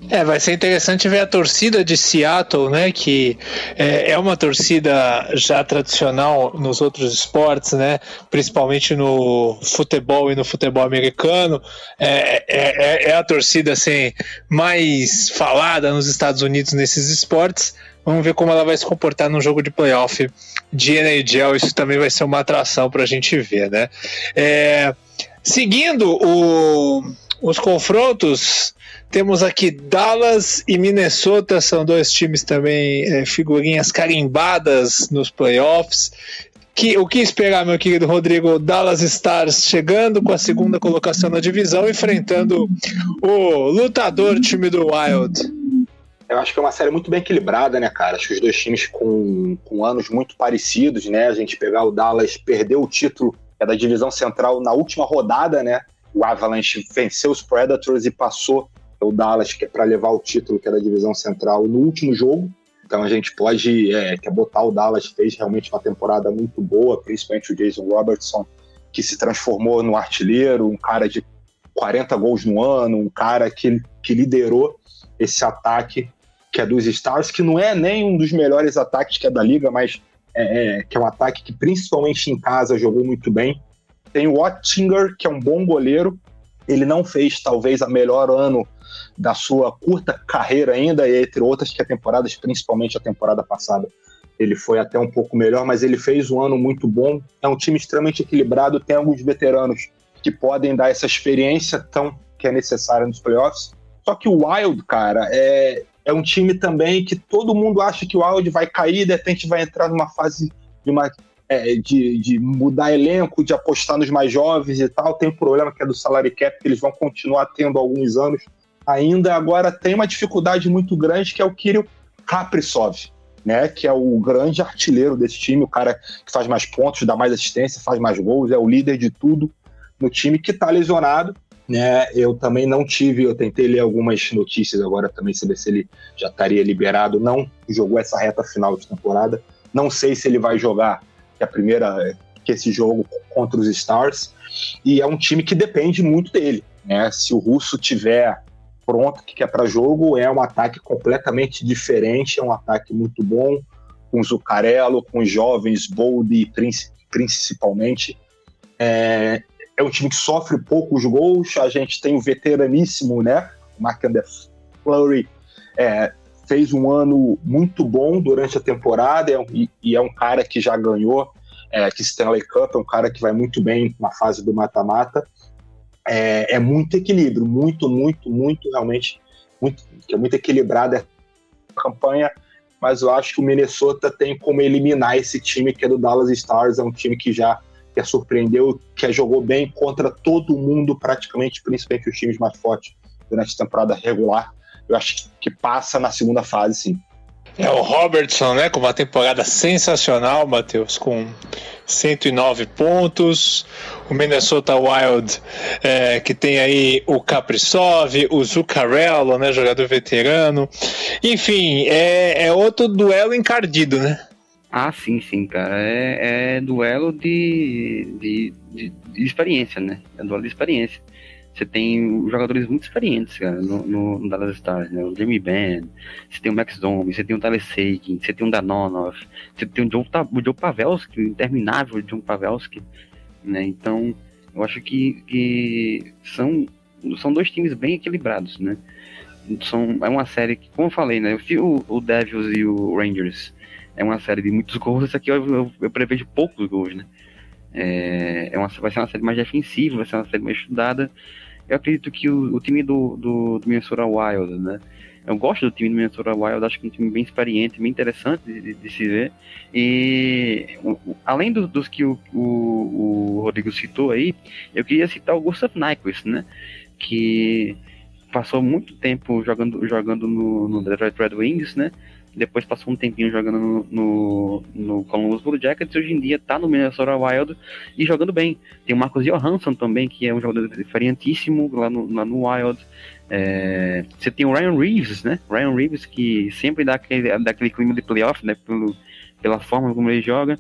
É, vai ser interessante ver a torcida de Seattle, né? Que é, é, uma torcida já tradicional nos outros esportes, né? Principalmente no futebol e no futebol americano. É, é, é, é a torcida assim, mais falada nos Estados Unidos nesses esportes. Vamos ver como ela vai se comportar num jogo de playoff de NHL. Isso também vai ser uma atração para a gente ver, né? É, seguindo o, os confrontos temos aqui Dallas e Minnesota, são dois times também é, figurinhas carimbadas nos playoffs. Que, o que esperar, meu querido Rodrigo? Dallas Stars chegando com a segunda colocação na divisão, enfrentando o lutador time do Wild. Eu acho que é uma série muito bem equilibrada, né, cara? Acho que os dois times com, com anos muito parecidos, né? A gente pegar o Dallas, perdeu o título é da divisão central na última rodada, né? O Avalanche venceu os Predators e passou o Dallas que é para levar o título que é da divisão central no último jogo. Então a gente pode é, que botar o Dallas fez realmente uma temporada muito boa, principalmente o Jason Robertson, que se transformou no artilheiro, um cara de 40 gols no ano, um cara que, que liderou esse ataque que é dos Stars, que não é nem um dos melhores ataques que é da liga, mas é, é, que é um ataque que principalmente em casa jogou muito bem. Tem o Ottinger, que é um bom goleiro. Ele não fez talvez a melhor ano da sua curta carreira ainda, entre outras que a temporada, principalmente a temporada passada, ele foi até um pouco melhor, mas ele fez um ano muito bom. É um time extremamente equilibrado, tem alguns veteranos que podem dar essa experiência tão que é necessária nos playoffs. Só que o Wild, cara, é, é um time também que todo mundo acha que o Wild vai cair, de repente vai entrar numa fase de, uma, é, de, de mudar elenco, de apostar nos mais jovens e tal. Tem um problema que é do salary cap, que eles vão continuar tendo alguns anos ainda agora tem uma dificuldade muito grande que é o Kirill Kaprizov, né, que é o grande artilheiro desse time, o cara que faz mais pontos, dá mais assistência, faz mais gols, é o líder de tudo no time que está lesionado. Né, eu também não tive, eu tentei ler algumas notícias agora também, saber se ele já estaria liberado. Não jogou essa reta final de temporada. Não sei se ele vai jogar que a primeira que esse jogo contra os Stars. E é um time que depende muito dele. Né? Se o Russo tiver pronto, que é para jogo, é um ataque completamente diferente, é um ataque muito bom, com Zucarello, com os jovens, Bold principalmente. É, é um time que sofre poucos gols, a gente tem o veteraníssimo, né? Mark Flurry é, fez um ano muito bom durante a temporada é e, e, é um cara que já ganhou é, que Stanley Cup, é um cara que vai muito bem na fase do mata-mata. É, é, muito equilíbrio, muito, muito, muito, realmente, muito, é muito equilibrada a campanha, mas eu acho que o Minnesota tem como eliminar esse time que é do Dallas Stars, é um time que já que surpreendeu, que jogou bem contra todo mundo, praticamente, principalmente os times mais fortes durante a temporada regular. Eu acho que passa na segunda fase, sim. É o Robertson, né? Com uma temporada sensacional, Matheus, com 109 pontos. O Minnesota Wild, é, que tem aí o Kaprizov, o Zuccarello, né? Jogador veterano. Enfim, é, é outro duelo encardido, né? Ah, sim, sim, cara. É, é duelo de, de, de, de experiência, né? É duelo de experiência. Você tem jogadores muito experientes, cara, no, no, no Dallas Stars, né? O Jamie Benn, você tem o Max Domi, você tem o Tyler Sagan, você tem o Danonov, você tem o Joe, o Joe Pavelski, o interminável John Pavelski, né? Então, eu acho que, que são, são dois times bem equilibrados, né? São, é uma série que, como eu falei, né? O, o Devils e o Rangers é uma série de muitos gols, essa aqui eu, eu, eu prevejo poucos gols, né? É, é uma, vai ser uma série mais defensiva, vai ser uma série mais estudada, eu acredito que o, o time do, do, do, Minnesota Wild, né? Eu gosto do time do Minnesota Wild, acho que é um time bem experiente, bem interessante de, de, se ver. E além do, dos que o, o, o, Rodrigo citou aí, eu queria citar o Gustav Nyquist, né? Que passou muito tempo jogando, jogando no, no Detroit Red Wings, né? Depois passou um tempinho jogando no, no, no Columbus Blue Jackets e hoje em dia tá no Minnesota Wild e jogando bem. Tem o Marcos Johansson também, que é um jogador diferentíssimo lá no, lá no Wild. É, você tem o Ryan Reeves, né? Ryan Reeves que sempre dá aquele, dá aquele clima de playoff, né? Pelo, pela forma como ele joga.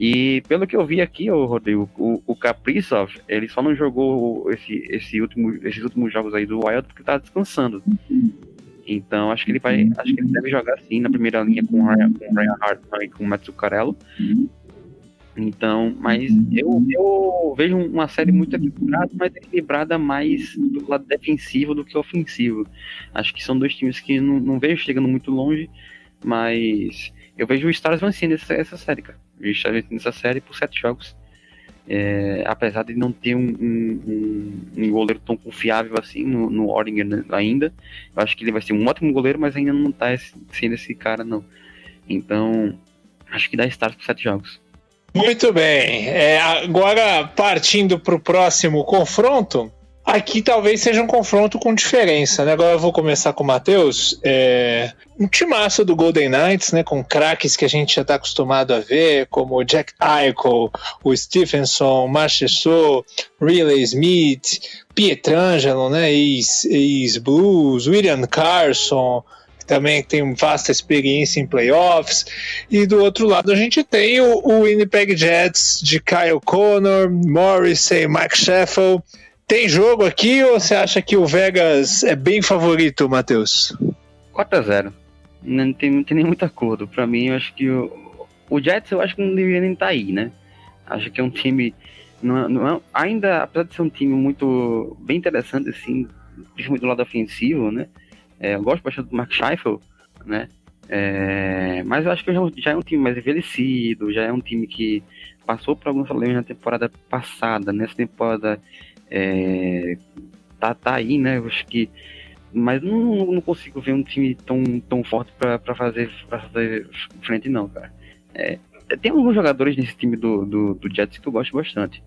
E pelo que eu vi aqui, Rodrigo, o, o Kaprizov, ele só não jogou esse, esse último, esses últimos jogos aí do Wild porque tá descansando. Então acho que ele vai. Uhum. Acho que ele deve jogar sim na primeira linha com o Ryan, com Ryan Hartman e com o Matsucarello. Então, mas eu, eu vejo uma série muito equilibrada, mas equilibrada mais do lado defensivo do que ofensivo. Acho que são dois times que não, não vejo chegando muito longe, mas eu vejo o Stars vencendo essa, essa série, cara. O Stars vencendo essa série por sete jogos. É, apesar de não ter um, um, um, goleiro tão confiável assim no, no Oregon ainda, eu acho que ele vai ser um ótimo goleiro, mas ainda não tá sendo esse cara, não. Então, acho que dá start para sete jogos. Muito bem. É, agora, partindo para o próximo confronto, Aqui talvez seja um confronto com diferença, né? Agora eu vou começar com o Matheus. É... Um timaço do Golden Knights, né? Com craques que a gente já está acostumado a ver, como o Jack Eichel, o Stephenson, Marchessault, Riley Smith, Pietrangelo, né? Ex-Blues, William Carson, que também tem vasta experiência em playoffs. E do outro lado a gente tem o, o Winnipeg Jets de Kyle Connor, Morrissey, Mike Sheffield tem jogo aqui ou você acha que o Vegas é bem favorito, Matheus? 4x0. Não tem, não tem nem muito acordo. Pra mim, eu acho que o, o Jets eu acho que não deveria nem estar tá aí, né? Acho que é um time. Não, não, é, ainda, apesar de ser um time muito bem interessante, assim, principalmente do lado ofensivo, né? É, eu gosto bastante do Mark Scheifel, né? É, mas eu acho que já, já, é um time mais envelhecido, já é um time que passou por alguns problemas na temporada passada, nessa temporada é, tá, tá aí, né? Eu acho que. Mas não, não consigo ver um time tão, tão forte para fazer, pra fazer frente, não, cara. É, tem alguns jogadores nesse time do, do, do, Jets que eu gosto bastante.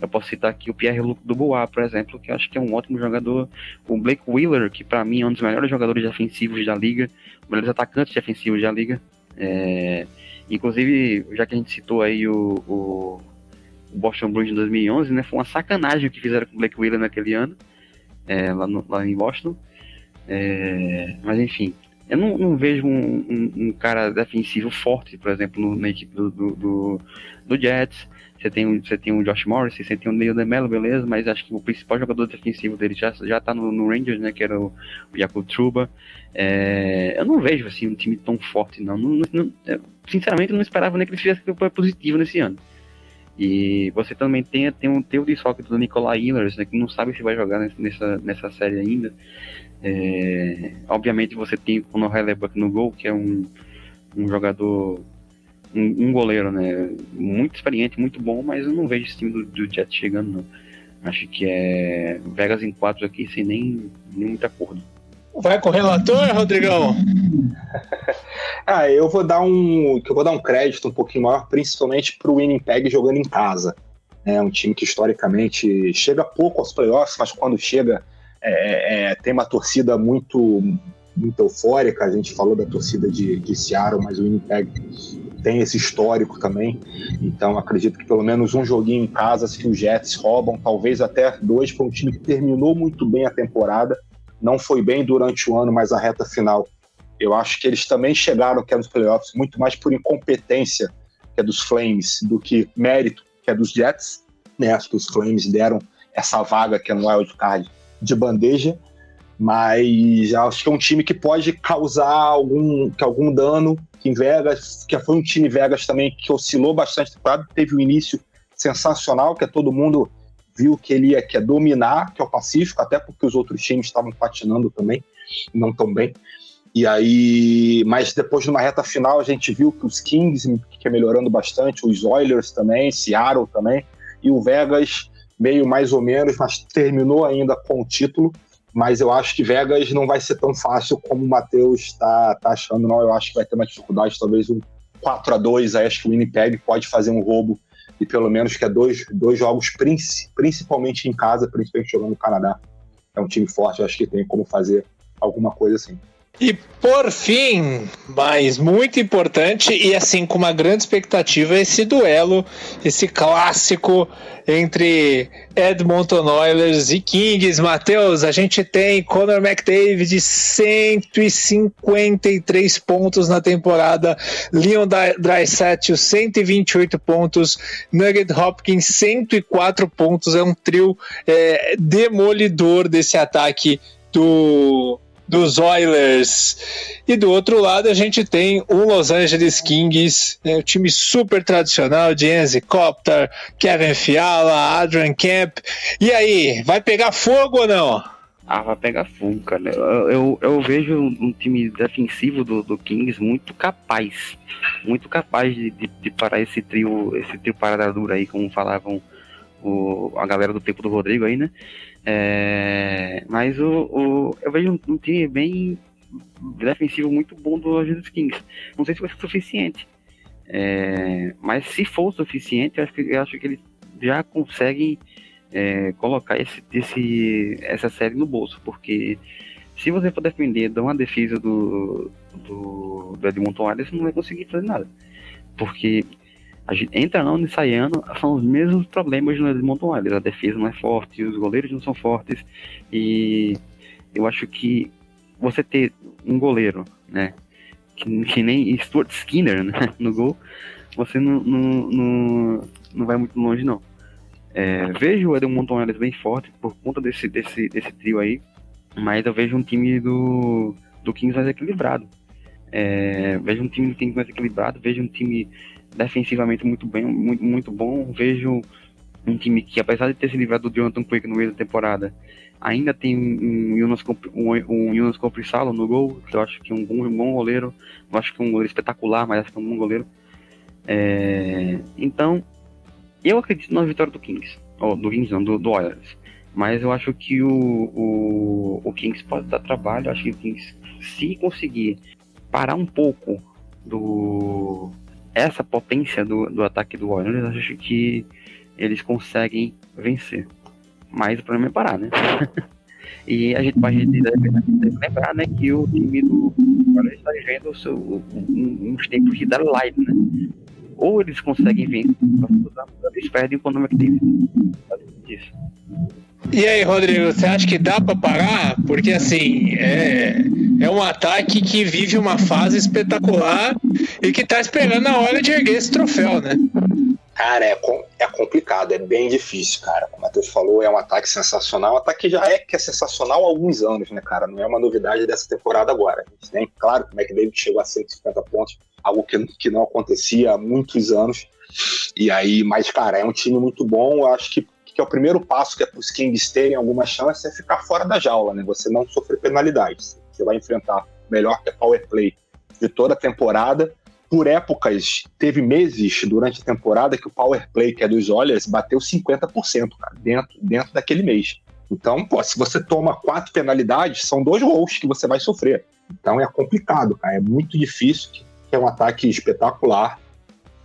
Eu posso citar aqui o Pierre-Luc Dubois, por exemplo, que eu acho que é um ótimo jogador. O Blake Wheeler, que para mim é um dos melhores jogadores defensivos da liga, um melhores atacantes defensivos da liga. É, inclusive, já que a gente citou aí o, o o Boston Bruins em 2011, né? Foi uma sacanagem o que fizeram com o Blake Wheeler naquele ano, é, lá, no, lá em Boston. É, mas enfim, Eu não, não vejo um, um, um, cara defensivo forte, por exemplo, no, na equipe do, do, do, do Jets. Você tem, você tem o Josh Morris, você tem o Neil DeMello, beleza, mas acho que o principal jogador defensivo dele já, já tá no, no Rangers, né, que era o, o Jakub Truba. É, eu não vejo, assim, um time tão forte, não. não, não sinceramente, eu não esperava nem que ele fizesse campanha positiva nesse ano. E você também tem, tem, um, tem o desfoque do Nicolai Ehlers, né, que não sabe se vai jogar nessa, nessa série ainda. É, obviamente você tem o Conor Hellebuck no gol, que é um, um jogador, um, um, goleiro, né? Muito experiente, muito bom, mas eu não vejo esse time do, do Jets chegando, não. Acho que é Vegas em quatro aqui sem nem, nem muito acordo. Vai com o relator, Rodrigão? [LAUGHS] ah, eu vou dar um. Eu vou dar um crédito um pouquinho maior, principalmente para o Winnipeg jogando em casa. É um time que historicamente chega pouco aos playoffs, mas quando chega é, é, é, tem uma torcida muito, muito eufórica. A gente falou da torcida de, de Seattle, mas o Winnipeg tem esse histórico também. Então acredito que pelo menos um joguinho em casa, se os Jets roubam, talvez até dois para um time que terminou muito bem a temporada. Não foi bem durante o ano, mas a reta final. Eu acho que eles também chegaram que é nos playoffs muito mais por incompetência que é dos Flames do que mérito que é dos Jets. Né? Acho que os Flames deram essa vaga que é no wild card de bandeja, mas acho que é um time que pode causar algum, algum dano em Vegas, que foi um time Vegas também que oscilou bastante teve um início sensacional, que é todo mundo viu que ele ia que é dominar, que é o Pacífico, até porque os outros times estavam patinando também, não tão bem. E aí, mas depois de uma reta final a gente viu que os Kings que é melhorando bastante, os Oilers também, Seattle também, e o Vegas meio mais ou menos, mas terminou ainda com o título. Mas eu acho que Vegas não vai ser tão fácil como o Matheus está tá achando, não. Eu acho que vai ter uma dificuldade, talvez um 4 a 2 Aí acho que o Winnipeg pode fazer um roubo e pelo menos que é dois, dois jogos, principalmente em casa, principalmente jogando no Canadá. É um time forte, eu acho que tem como fazer alguma coisa assim. E por fim, mas muito importante e assim com uma grande expectativa, esse duelo, esse clássico entre Edmonton Oilers e Kings. Matheus, a gente tem Conor McDavid de 153 pontos na temporada, Leon Draisaitl 128 pontos, Nugget Hopkins 104 pontos. É um trio é, demolidor desse ataque do dos Oilers. E do outro lado a gente tem o Los Angeles Kings, né, um time super tradicional de Enzi Copter, Kevin Fiala, Adrian Camp. E aí, vai pegar fogo ou não? Ah, vai pegar fogo, cara. Eu, eu, eu vejo um time defensivo do, do, Kings muito capaz. Muito capaz de, de, de, parar esse trio, esse trio parada dura aí, como falavam o, a galera do tempo do Rodrigo aí, né? É, mas o, o, eu vejo um, um, time bem defensivo muito bom do Angeles Kings. Não sei se vai ser suficiente. É, mas se for suficiente, eu acho que, eu acho que eles já conseguem é, colocar esse, esse, essa série no bolso, porque se você for defender de uma defesa do, do, do Edmonton você não vai conseguir fazer nada. Porque a gente entra ano e sai ano, são os mesmos problemas no Edmonton Oilers. A defesa não é forte, os goleiros não são fortes. E eu acho que você ter um goleiro, né? Que, que nem Stuart Skinner né, [LAUGHS] no gol, você não, não, não, não vai muito longe, não. É, vejo o Edmonton Oilers bem forte por conta desse, desse, desse trio aí, mas eu vejo um time do, do Kings mais equilibrado. É, vejo um time do Kings mais equilibrado, vejo um time defensivamente muito bem, muito, muito bom. Vejo um time que, apesar de ter se livrado do Jonathan Quick no meio da temporada, ainda tem um Jonas, um, um no gol, que eu acho que é um bom, um bom goleiro. Eu acho que é um goleiro espetacular, mas acho que é um bom goleiro. É, então, eu acredito na vitória do Kings. Ou do Kings não, do, do Oilers. Mas eu acho que o, o, o Kings pode dar trabalho. Eu acho que o Kings, se conseguir parar um pouco do essa potência do, do ataque do Warriors, acho que eles conseguem vencer. Mas o problema é parar, né? [LAUGHS] e a gente pode lembrar né, que o time do Warriors está vivendo seu, uns tempos de live, né? Ou eles conseguem vencer, ou eles perdem o McDavid. E aí, Rodrigo, você acha que dá para parar? Porque assim, é É um ataque que vive uma fase espetacular e que tá esperando a hora de erguer esse troféu, né? Cara, é, é complicado, é bem difícil, cara. Como o Matheus falou, é um ataque sensacional. Um ataque já é que é sensacional há alguns anos, né, cara? Não é uma novidade dessa temporada agora. A gente tem, claro, que o McDavid chegou a 150 pontos, algo que, que não acontecia há muitos anos. E aí, mas, cara, é um time muito bom. Eu acho que, que é o primeiro passo que é para os Kings terem alguma chance é ficar fora da jaula, né? Você não sofrer penalidades. Você vai enfrentar melhor que é power play de toda a temporada por épocas, teve meses durante a temporada que o power play, que é dos Oilers, bateu 50% cara, dentro, dentro daquele mês. Então, pô, se você toma quatro penalidades, são dois gols que você vai sofrer. Então é complicado, cara. É muito difícil, é um ataque espetacular.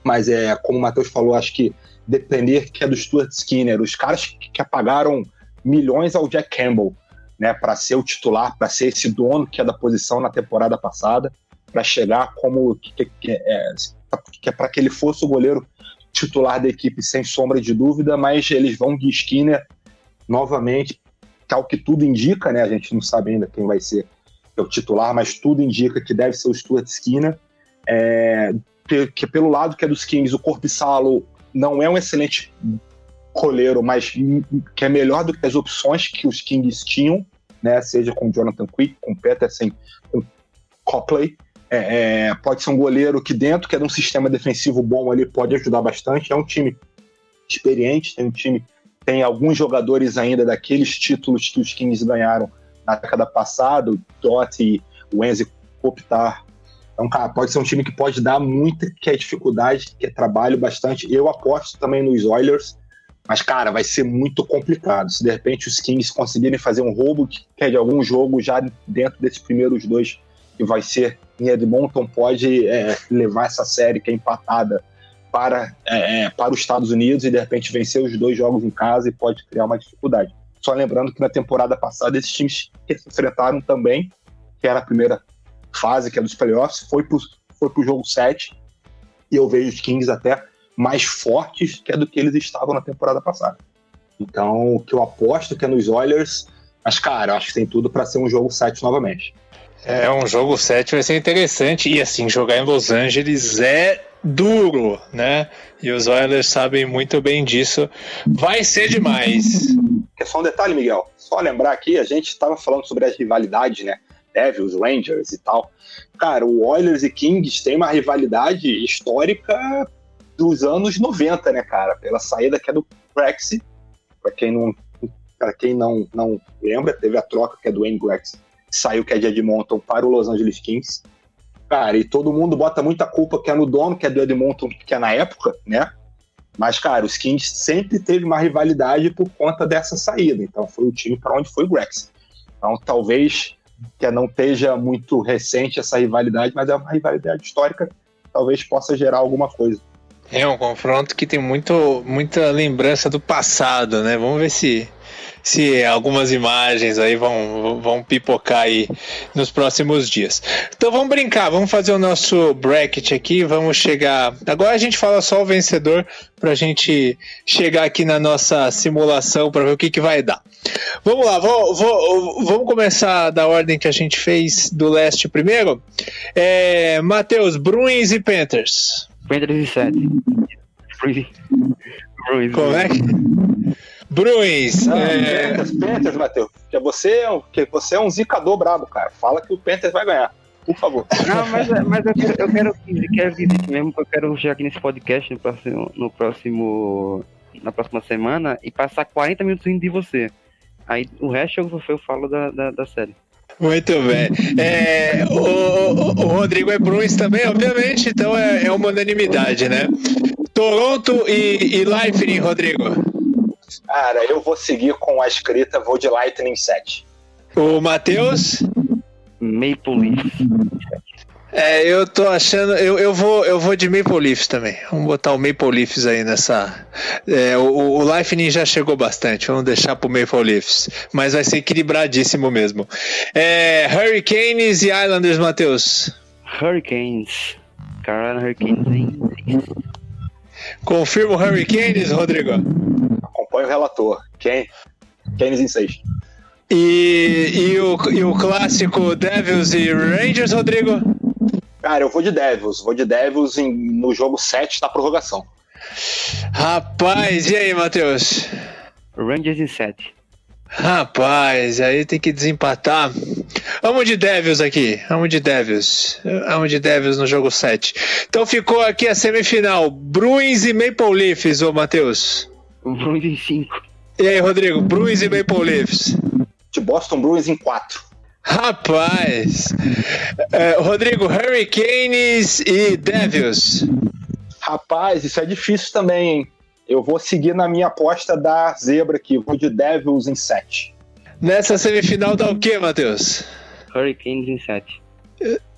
Mas é, como o Matheus falou, acho que depender que é do Stuart Skinner, os caras que apagaram milhões ao Jack Campbell, né, para ser o titular, para ser esse dono que é da posição na temporada passada para chegar como que, que, é, que é para que ele fosse o goleiro titular da equipe sem sombra de dúvida, mas eles vão de Skinner novamente, tal que tudo indica, né? A gente não sabe ainda quem vai ser o titular, mas tudo indica que deve ser o Stuart Skinner. É, que pelo lado que é dos Kings, o Corpissalo não é um excelente goleiro, mas que é melhor do que as opções que os Kings tinham, né? Seja com Jonathan Quick, com Peterson, com Copley. É, é, pode ser um goleiro que dentro, que é de um sistema defensivo bom ali, pode ajudar bastante. É um time experiente, tem um time, tem alguns jogadores ainda daqueles títulos que os Kings ganharam na década passada, o Doty, o Kopitar. Então, cara, pode ser um time que pode dar muita que é dificuldade, que é trabalho bastante. Eu aposto também nos Oilers, mas, cara, vai ser muito complicado. Se de repente os Kings conseguirem fazer um roubo que é de algum jogo já dentro desses primeiros dois, que vai ser em Edmonton pode é, levar essa série que é empatada para, é, é, para os Estados Unidos e de repente vencer os dois jogos em casa e pode criar uma dificuldade. Só lembrando que na temporada passada esses times se enfrentaram também, que era a primeira fase, que é dos playoffs, foi para foi o jogo 7 e eu vejo os Kings até mais fortes que é do que eles estavam na temporada passada. Então, o que eu aposto que é nos Oilers, mas cara, acho que tem tudo para ser um jogo 7 novamente. É um jogo 7 vai ser interessante. E assim, jogar em Los Angeles é duro, né? E os Oilers sabem muito bem disso. Vai ser demais. É só um detalhe, Miguel. Só lembrar aqui, a gente estava falando sobre as rivalidades, né? Devils, Rangers e tal. Cara, o Oilers e Kings tem uma rivalidade histórica dos anos 90, né, cara? Pela saída que é do Grexy. Para quem não, para quem não, não lembra, teve a troca que é do Wayne Grexy saiu que é de Edmonton para o Los Angeles Kings. Cara, e todo mundo bota muita culpa que é no dono, que é do Edmonton, que é na época, né? Mas, cara, os Kings sempre teve uma rivalidade por conta dessa saída. Então, foi o time para onde foi o Grex. Então, talvez que não esteja muito recente essa rivalidade, mas é uma rivalidade histórica, talvez possa gerar alguma coisa. É um confronto que tem muito, muita lembrança do passado, né? Vamos ver se se algumas imagens aí vão, vão pipocar aí nos próximos dias. Então vamos brincar, vamos fazer o nosso bracket aqui, vamos chegar. Agora a gente fala só o vencedor para a gente chegar aqui na nossa simulação para ver o que, que vai dar. Vamos lá, vou, vou, vamos começar da ordem que a gente fez do leste primeiro. É, Matheus, Bruins e Panthers. Panthers e 7. Bruins. Como é que? Bruins. Não, é... Panthers, Panthers, Matheus. Que você, é um, que você é um zicador brabo, cara. Fala que o Panthers vai ganhar. Por favor. Não, mas, mas eu quero, eu quero, quero que mesmo, eu quero chegar aqui nesse podcast no próximo, no próximo, na próxima semana e passar 40 minutos rindo de você. Aí o resto eu, eu falo da, da, da série. Muito bem. É, o, o, Rodrigo é Bruins também, obviamente, então é, é uma unanimidade, né? Toronto e, e Lightning, Rodrigo. Cara, eu vou seguir com a escrita, vou de Lightning 7. O Matheus? Maple Leafs. É, eu tô achando. Eu, eu, vou, eu vou de Maple Leafs também. Vamos botar o Maple Leafs aí nessa. É, o, o Lightning já chegou bastante. Vamos deixar pro Maple Leafs. Mas vai ser equilibradíssimo mesmo. É, Hurricanes e Islanders, Matheus. Hurricanes. Carolina Hurricanes em Confirma o Hurricanes, Rodrigo? Acompanhe o relator. Quem? Keynes em 6. E, e, o, e o clássico Devils e Rangers, Rodrigo? Cara, eu vou de Devils. Vou de Devils em, no jogo 7 da prorrogação. Rapaz, e aí, Matheus? Rangers em 7. Rapaz, aí tem que desempatar. Vamos de Devils aqui. Vamos de Devils. Vamos de Devils no jogo 7. Então ficou aqui a semifinal. Bruins e Maple Leafs, ô Matheus. Bruins em 5. E aí, Rodrigo? Bruins e Maple Leafs. De Boston Bruins em 4. Rapaz. É, Rodrigo, Hurricanes e Devils. Rapaz, isso é difícil também, hein? Eu vou seguir na minha aposta da zebra aqui. Vou de Devils em 7. Nessa semifinal dá o quê, Matheus? Hurricanes em 7.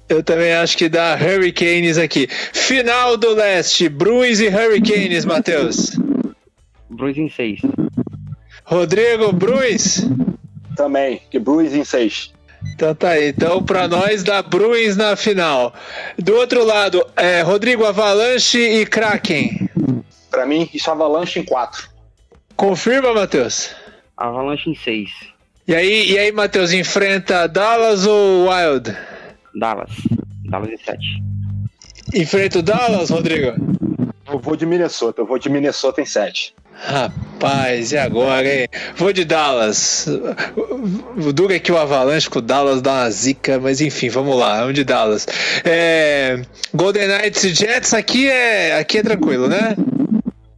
Eu também acho que dá Hurricanes aqui. Final do leste, Bruins e Hurricanes, Matheus. Bruins em 6. Rodrigo, Bruins? Também, que Bruins em 6. Então tá aí. Então, pra nós, dá Bruins na final. Do outro lado, é Rodrigo Avalanche e Kraken. Pra mim, isso é Avalanche em 4. Confirma, Matheus? Avalanche em 6. E aí, e aí, Matheus, enfrenta Dallas ou Wild? Dallas. Dallas em 7. Enfrenta o Dallas, Rodrigo? Eu vou de Minnesota. Eu vou de Minnesota em 7. Rapaz, e agora, hein? Vou de Dallas. O duro é que o Avalanche com o Dallas dá uma zica, mas enfim, vamos lá, vamos de Dallas. É, Golden Knights e Jets aqui é, aqui é tranquilo, né?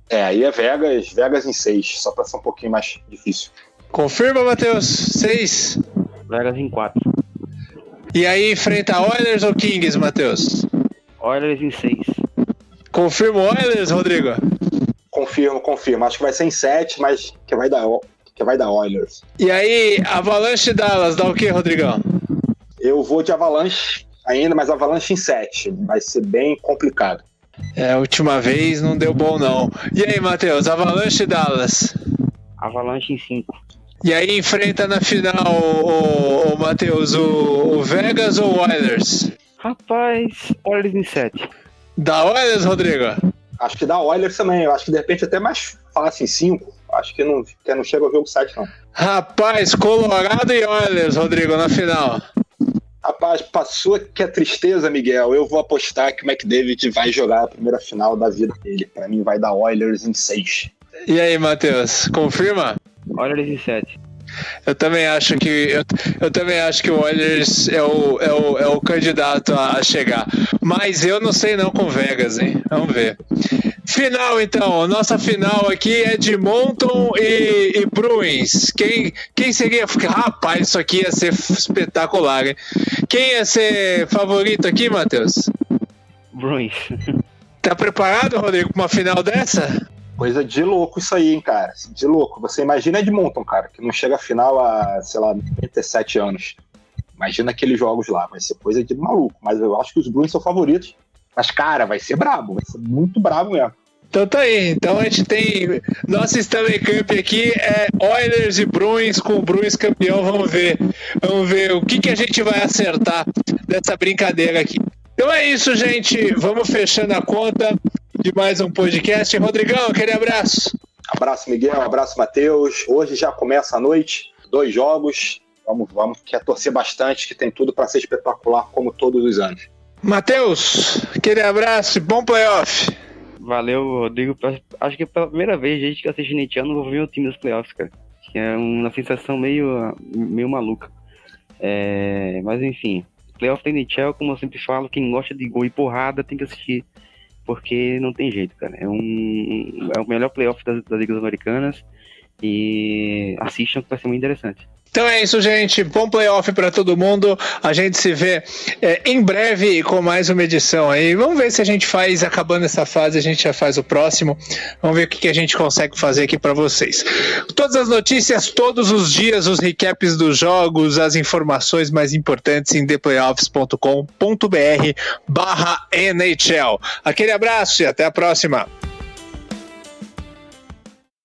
É, aí é Vegas, Vegas em 6, só pra ser um pouquinho mais difícil. Confirma, Matheus? 6. Vegas em 4. E aí enfrenta Oilers ou Kings, Matheus? Oilers em 6. Confirma o Oilers, Rodrigo? Confirmo, confirmo. Acho que vai ser em 7, mas que vai dar, que vai dar Oilers. E aí, Avalanche e Dallas, dá o que, Rodrigão? Eu vou de Avalanche ainda, mas Avalanche em 7. Vai ser bem complicado. É, a última vez não deu bom, não. E aí, Matheus, Avalanche e Dallas? Avalanche em 5. E aí enfrenta na final, o, o Matheus, o, o Vegas ou o Oilers? Rapaz, Oilers em 7. Da Oilers, Rodrigo? Acho que dá Oilers também. Eu acho que de repente até mais fácil em 5. Acho que não, que não chega ao jogo 7, não. Rapaz, Colorado e Oilers, Rodrigo, na final. Rapaz, passou que é tristeza, Miguel. Eu vou apostar que o McDavid vai jogar a primeira final da vida dele. Pra mim vai dar Oilers em 6. E aí, Matheus, confirma? Oilers em 7. Eu também acho que eu, eu também acho que o Oilers é o, é o, é o candidato a, a chegar. Mas eu não sei não com Vegas, hein? Vamos ver. Final, então. Nossa final aqui é de Monton e, e Bruins. Quem, quem seria. Rapaz, isso aqui ia ser espetacular, hein? Quem ia ser favorito aqui, Matheus? Bruins. Tá preparado, Rodrigo, para uma final dessa? Coisa de louco isso aí, hein, cara. De louco. Você imagina Edmonton, cara, que não chega à final há, sei lá, 37 anos. Imagina aqueles jogos lá. Vai ser coisa de maluco. Mas eu acho que os Bruins são favoritos. Mas, cara, vai ser brabo. Vai ser muito brabo mesmo. Então tá aí. Então a gente tem. Nosso Stanley Cup aqui é Oilers e Bruins com o Bruins campeão. Vamos ver. Vamos ver o que, que a gente vai acertar dessa brincadeira aqui. Então é isso, gente. Vamos fechando a conta de mais um podcast. Rodrigão, aquele abraço. Abraço, Miguel. Abraço, Matheus. Hoje já começa a noite. Dois jogos. Vamos, vamos, quer torcer bastante, que tem tudo para ser espetacular, como todos os anos. Matheus, aquele abraço e bom playoff. Valeu, Rodrigo. Acho que é pela primeira vez, desde que eu assisti Netiano, vou ver o time nos playoffs, cara. Que é uma sensação meio, meio maluca. É, mas enfim, playoff tem Netiel, como eu sempre falo, quem gosta de gol e porrada tem que assistir. Porque não tem jeito, cara. É, um, é o melhor playoff das, das ligas americanas. E assistam que vai ser muito interessante. Então é isso, gente. Bom playoff para todo mundo. A gente se vê é, em breve com mais uma edição aí. Vamos ver se a gente faz, acabando essa fase, a gente já faz o próximo. Vamos ver o que, que a gente consegue fazer aqui para vocês. Todas as notícias, todos os dias, os recaps dos jogos, as informações mais importantes em theplayoffs.com.br barra NHL. Aquele abraço e até a próxima.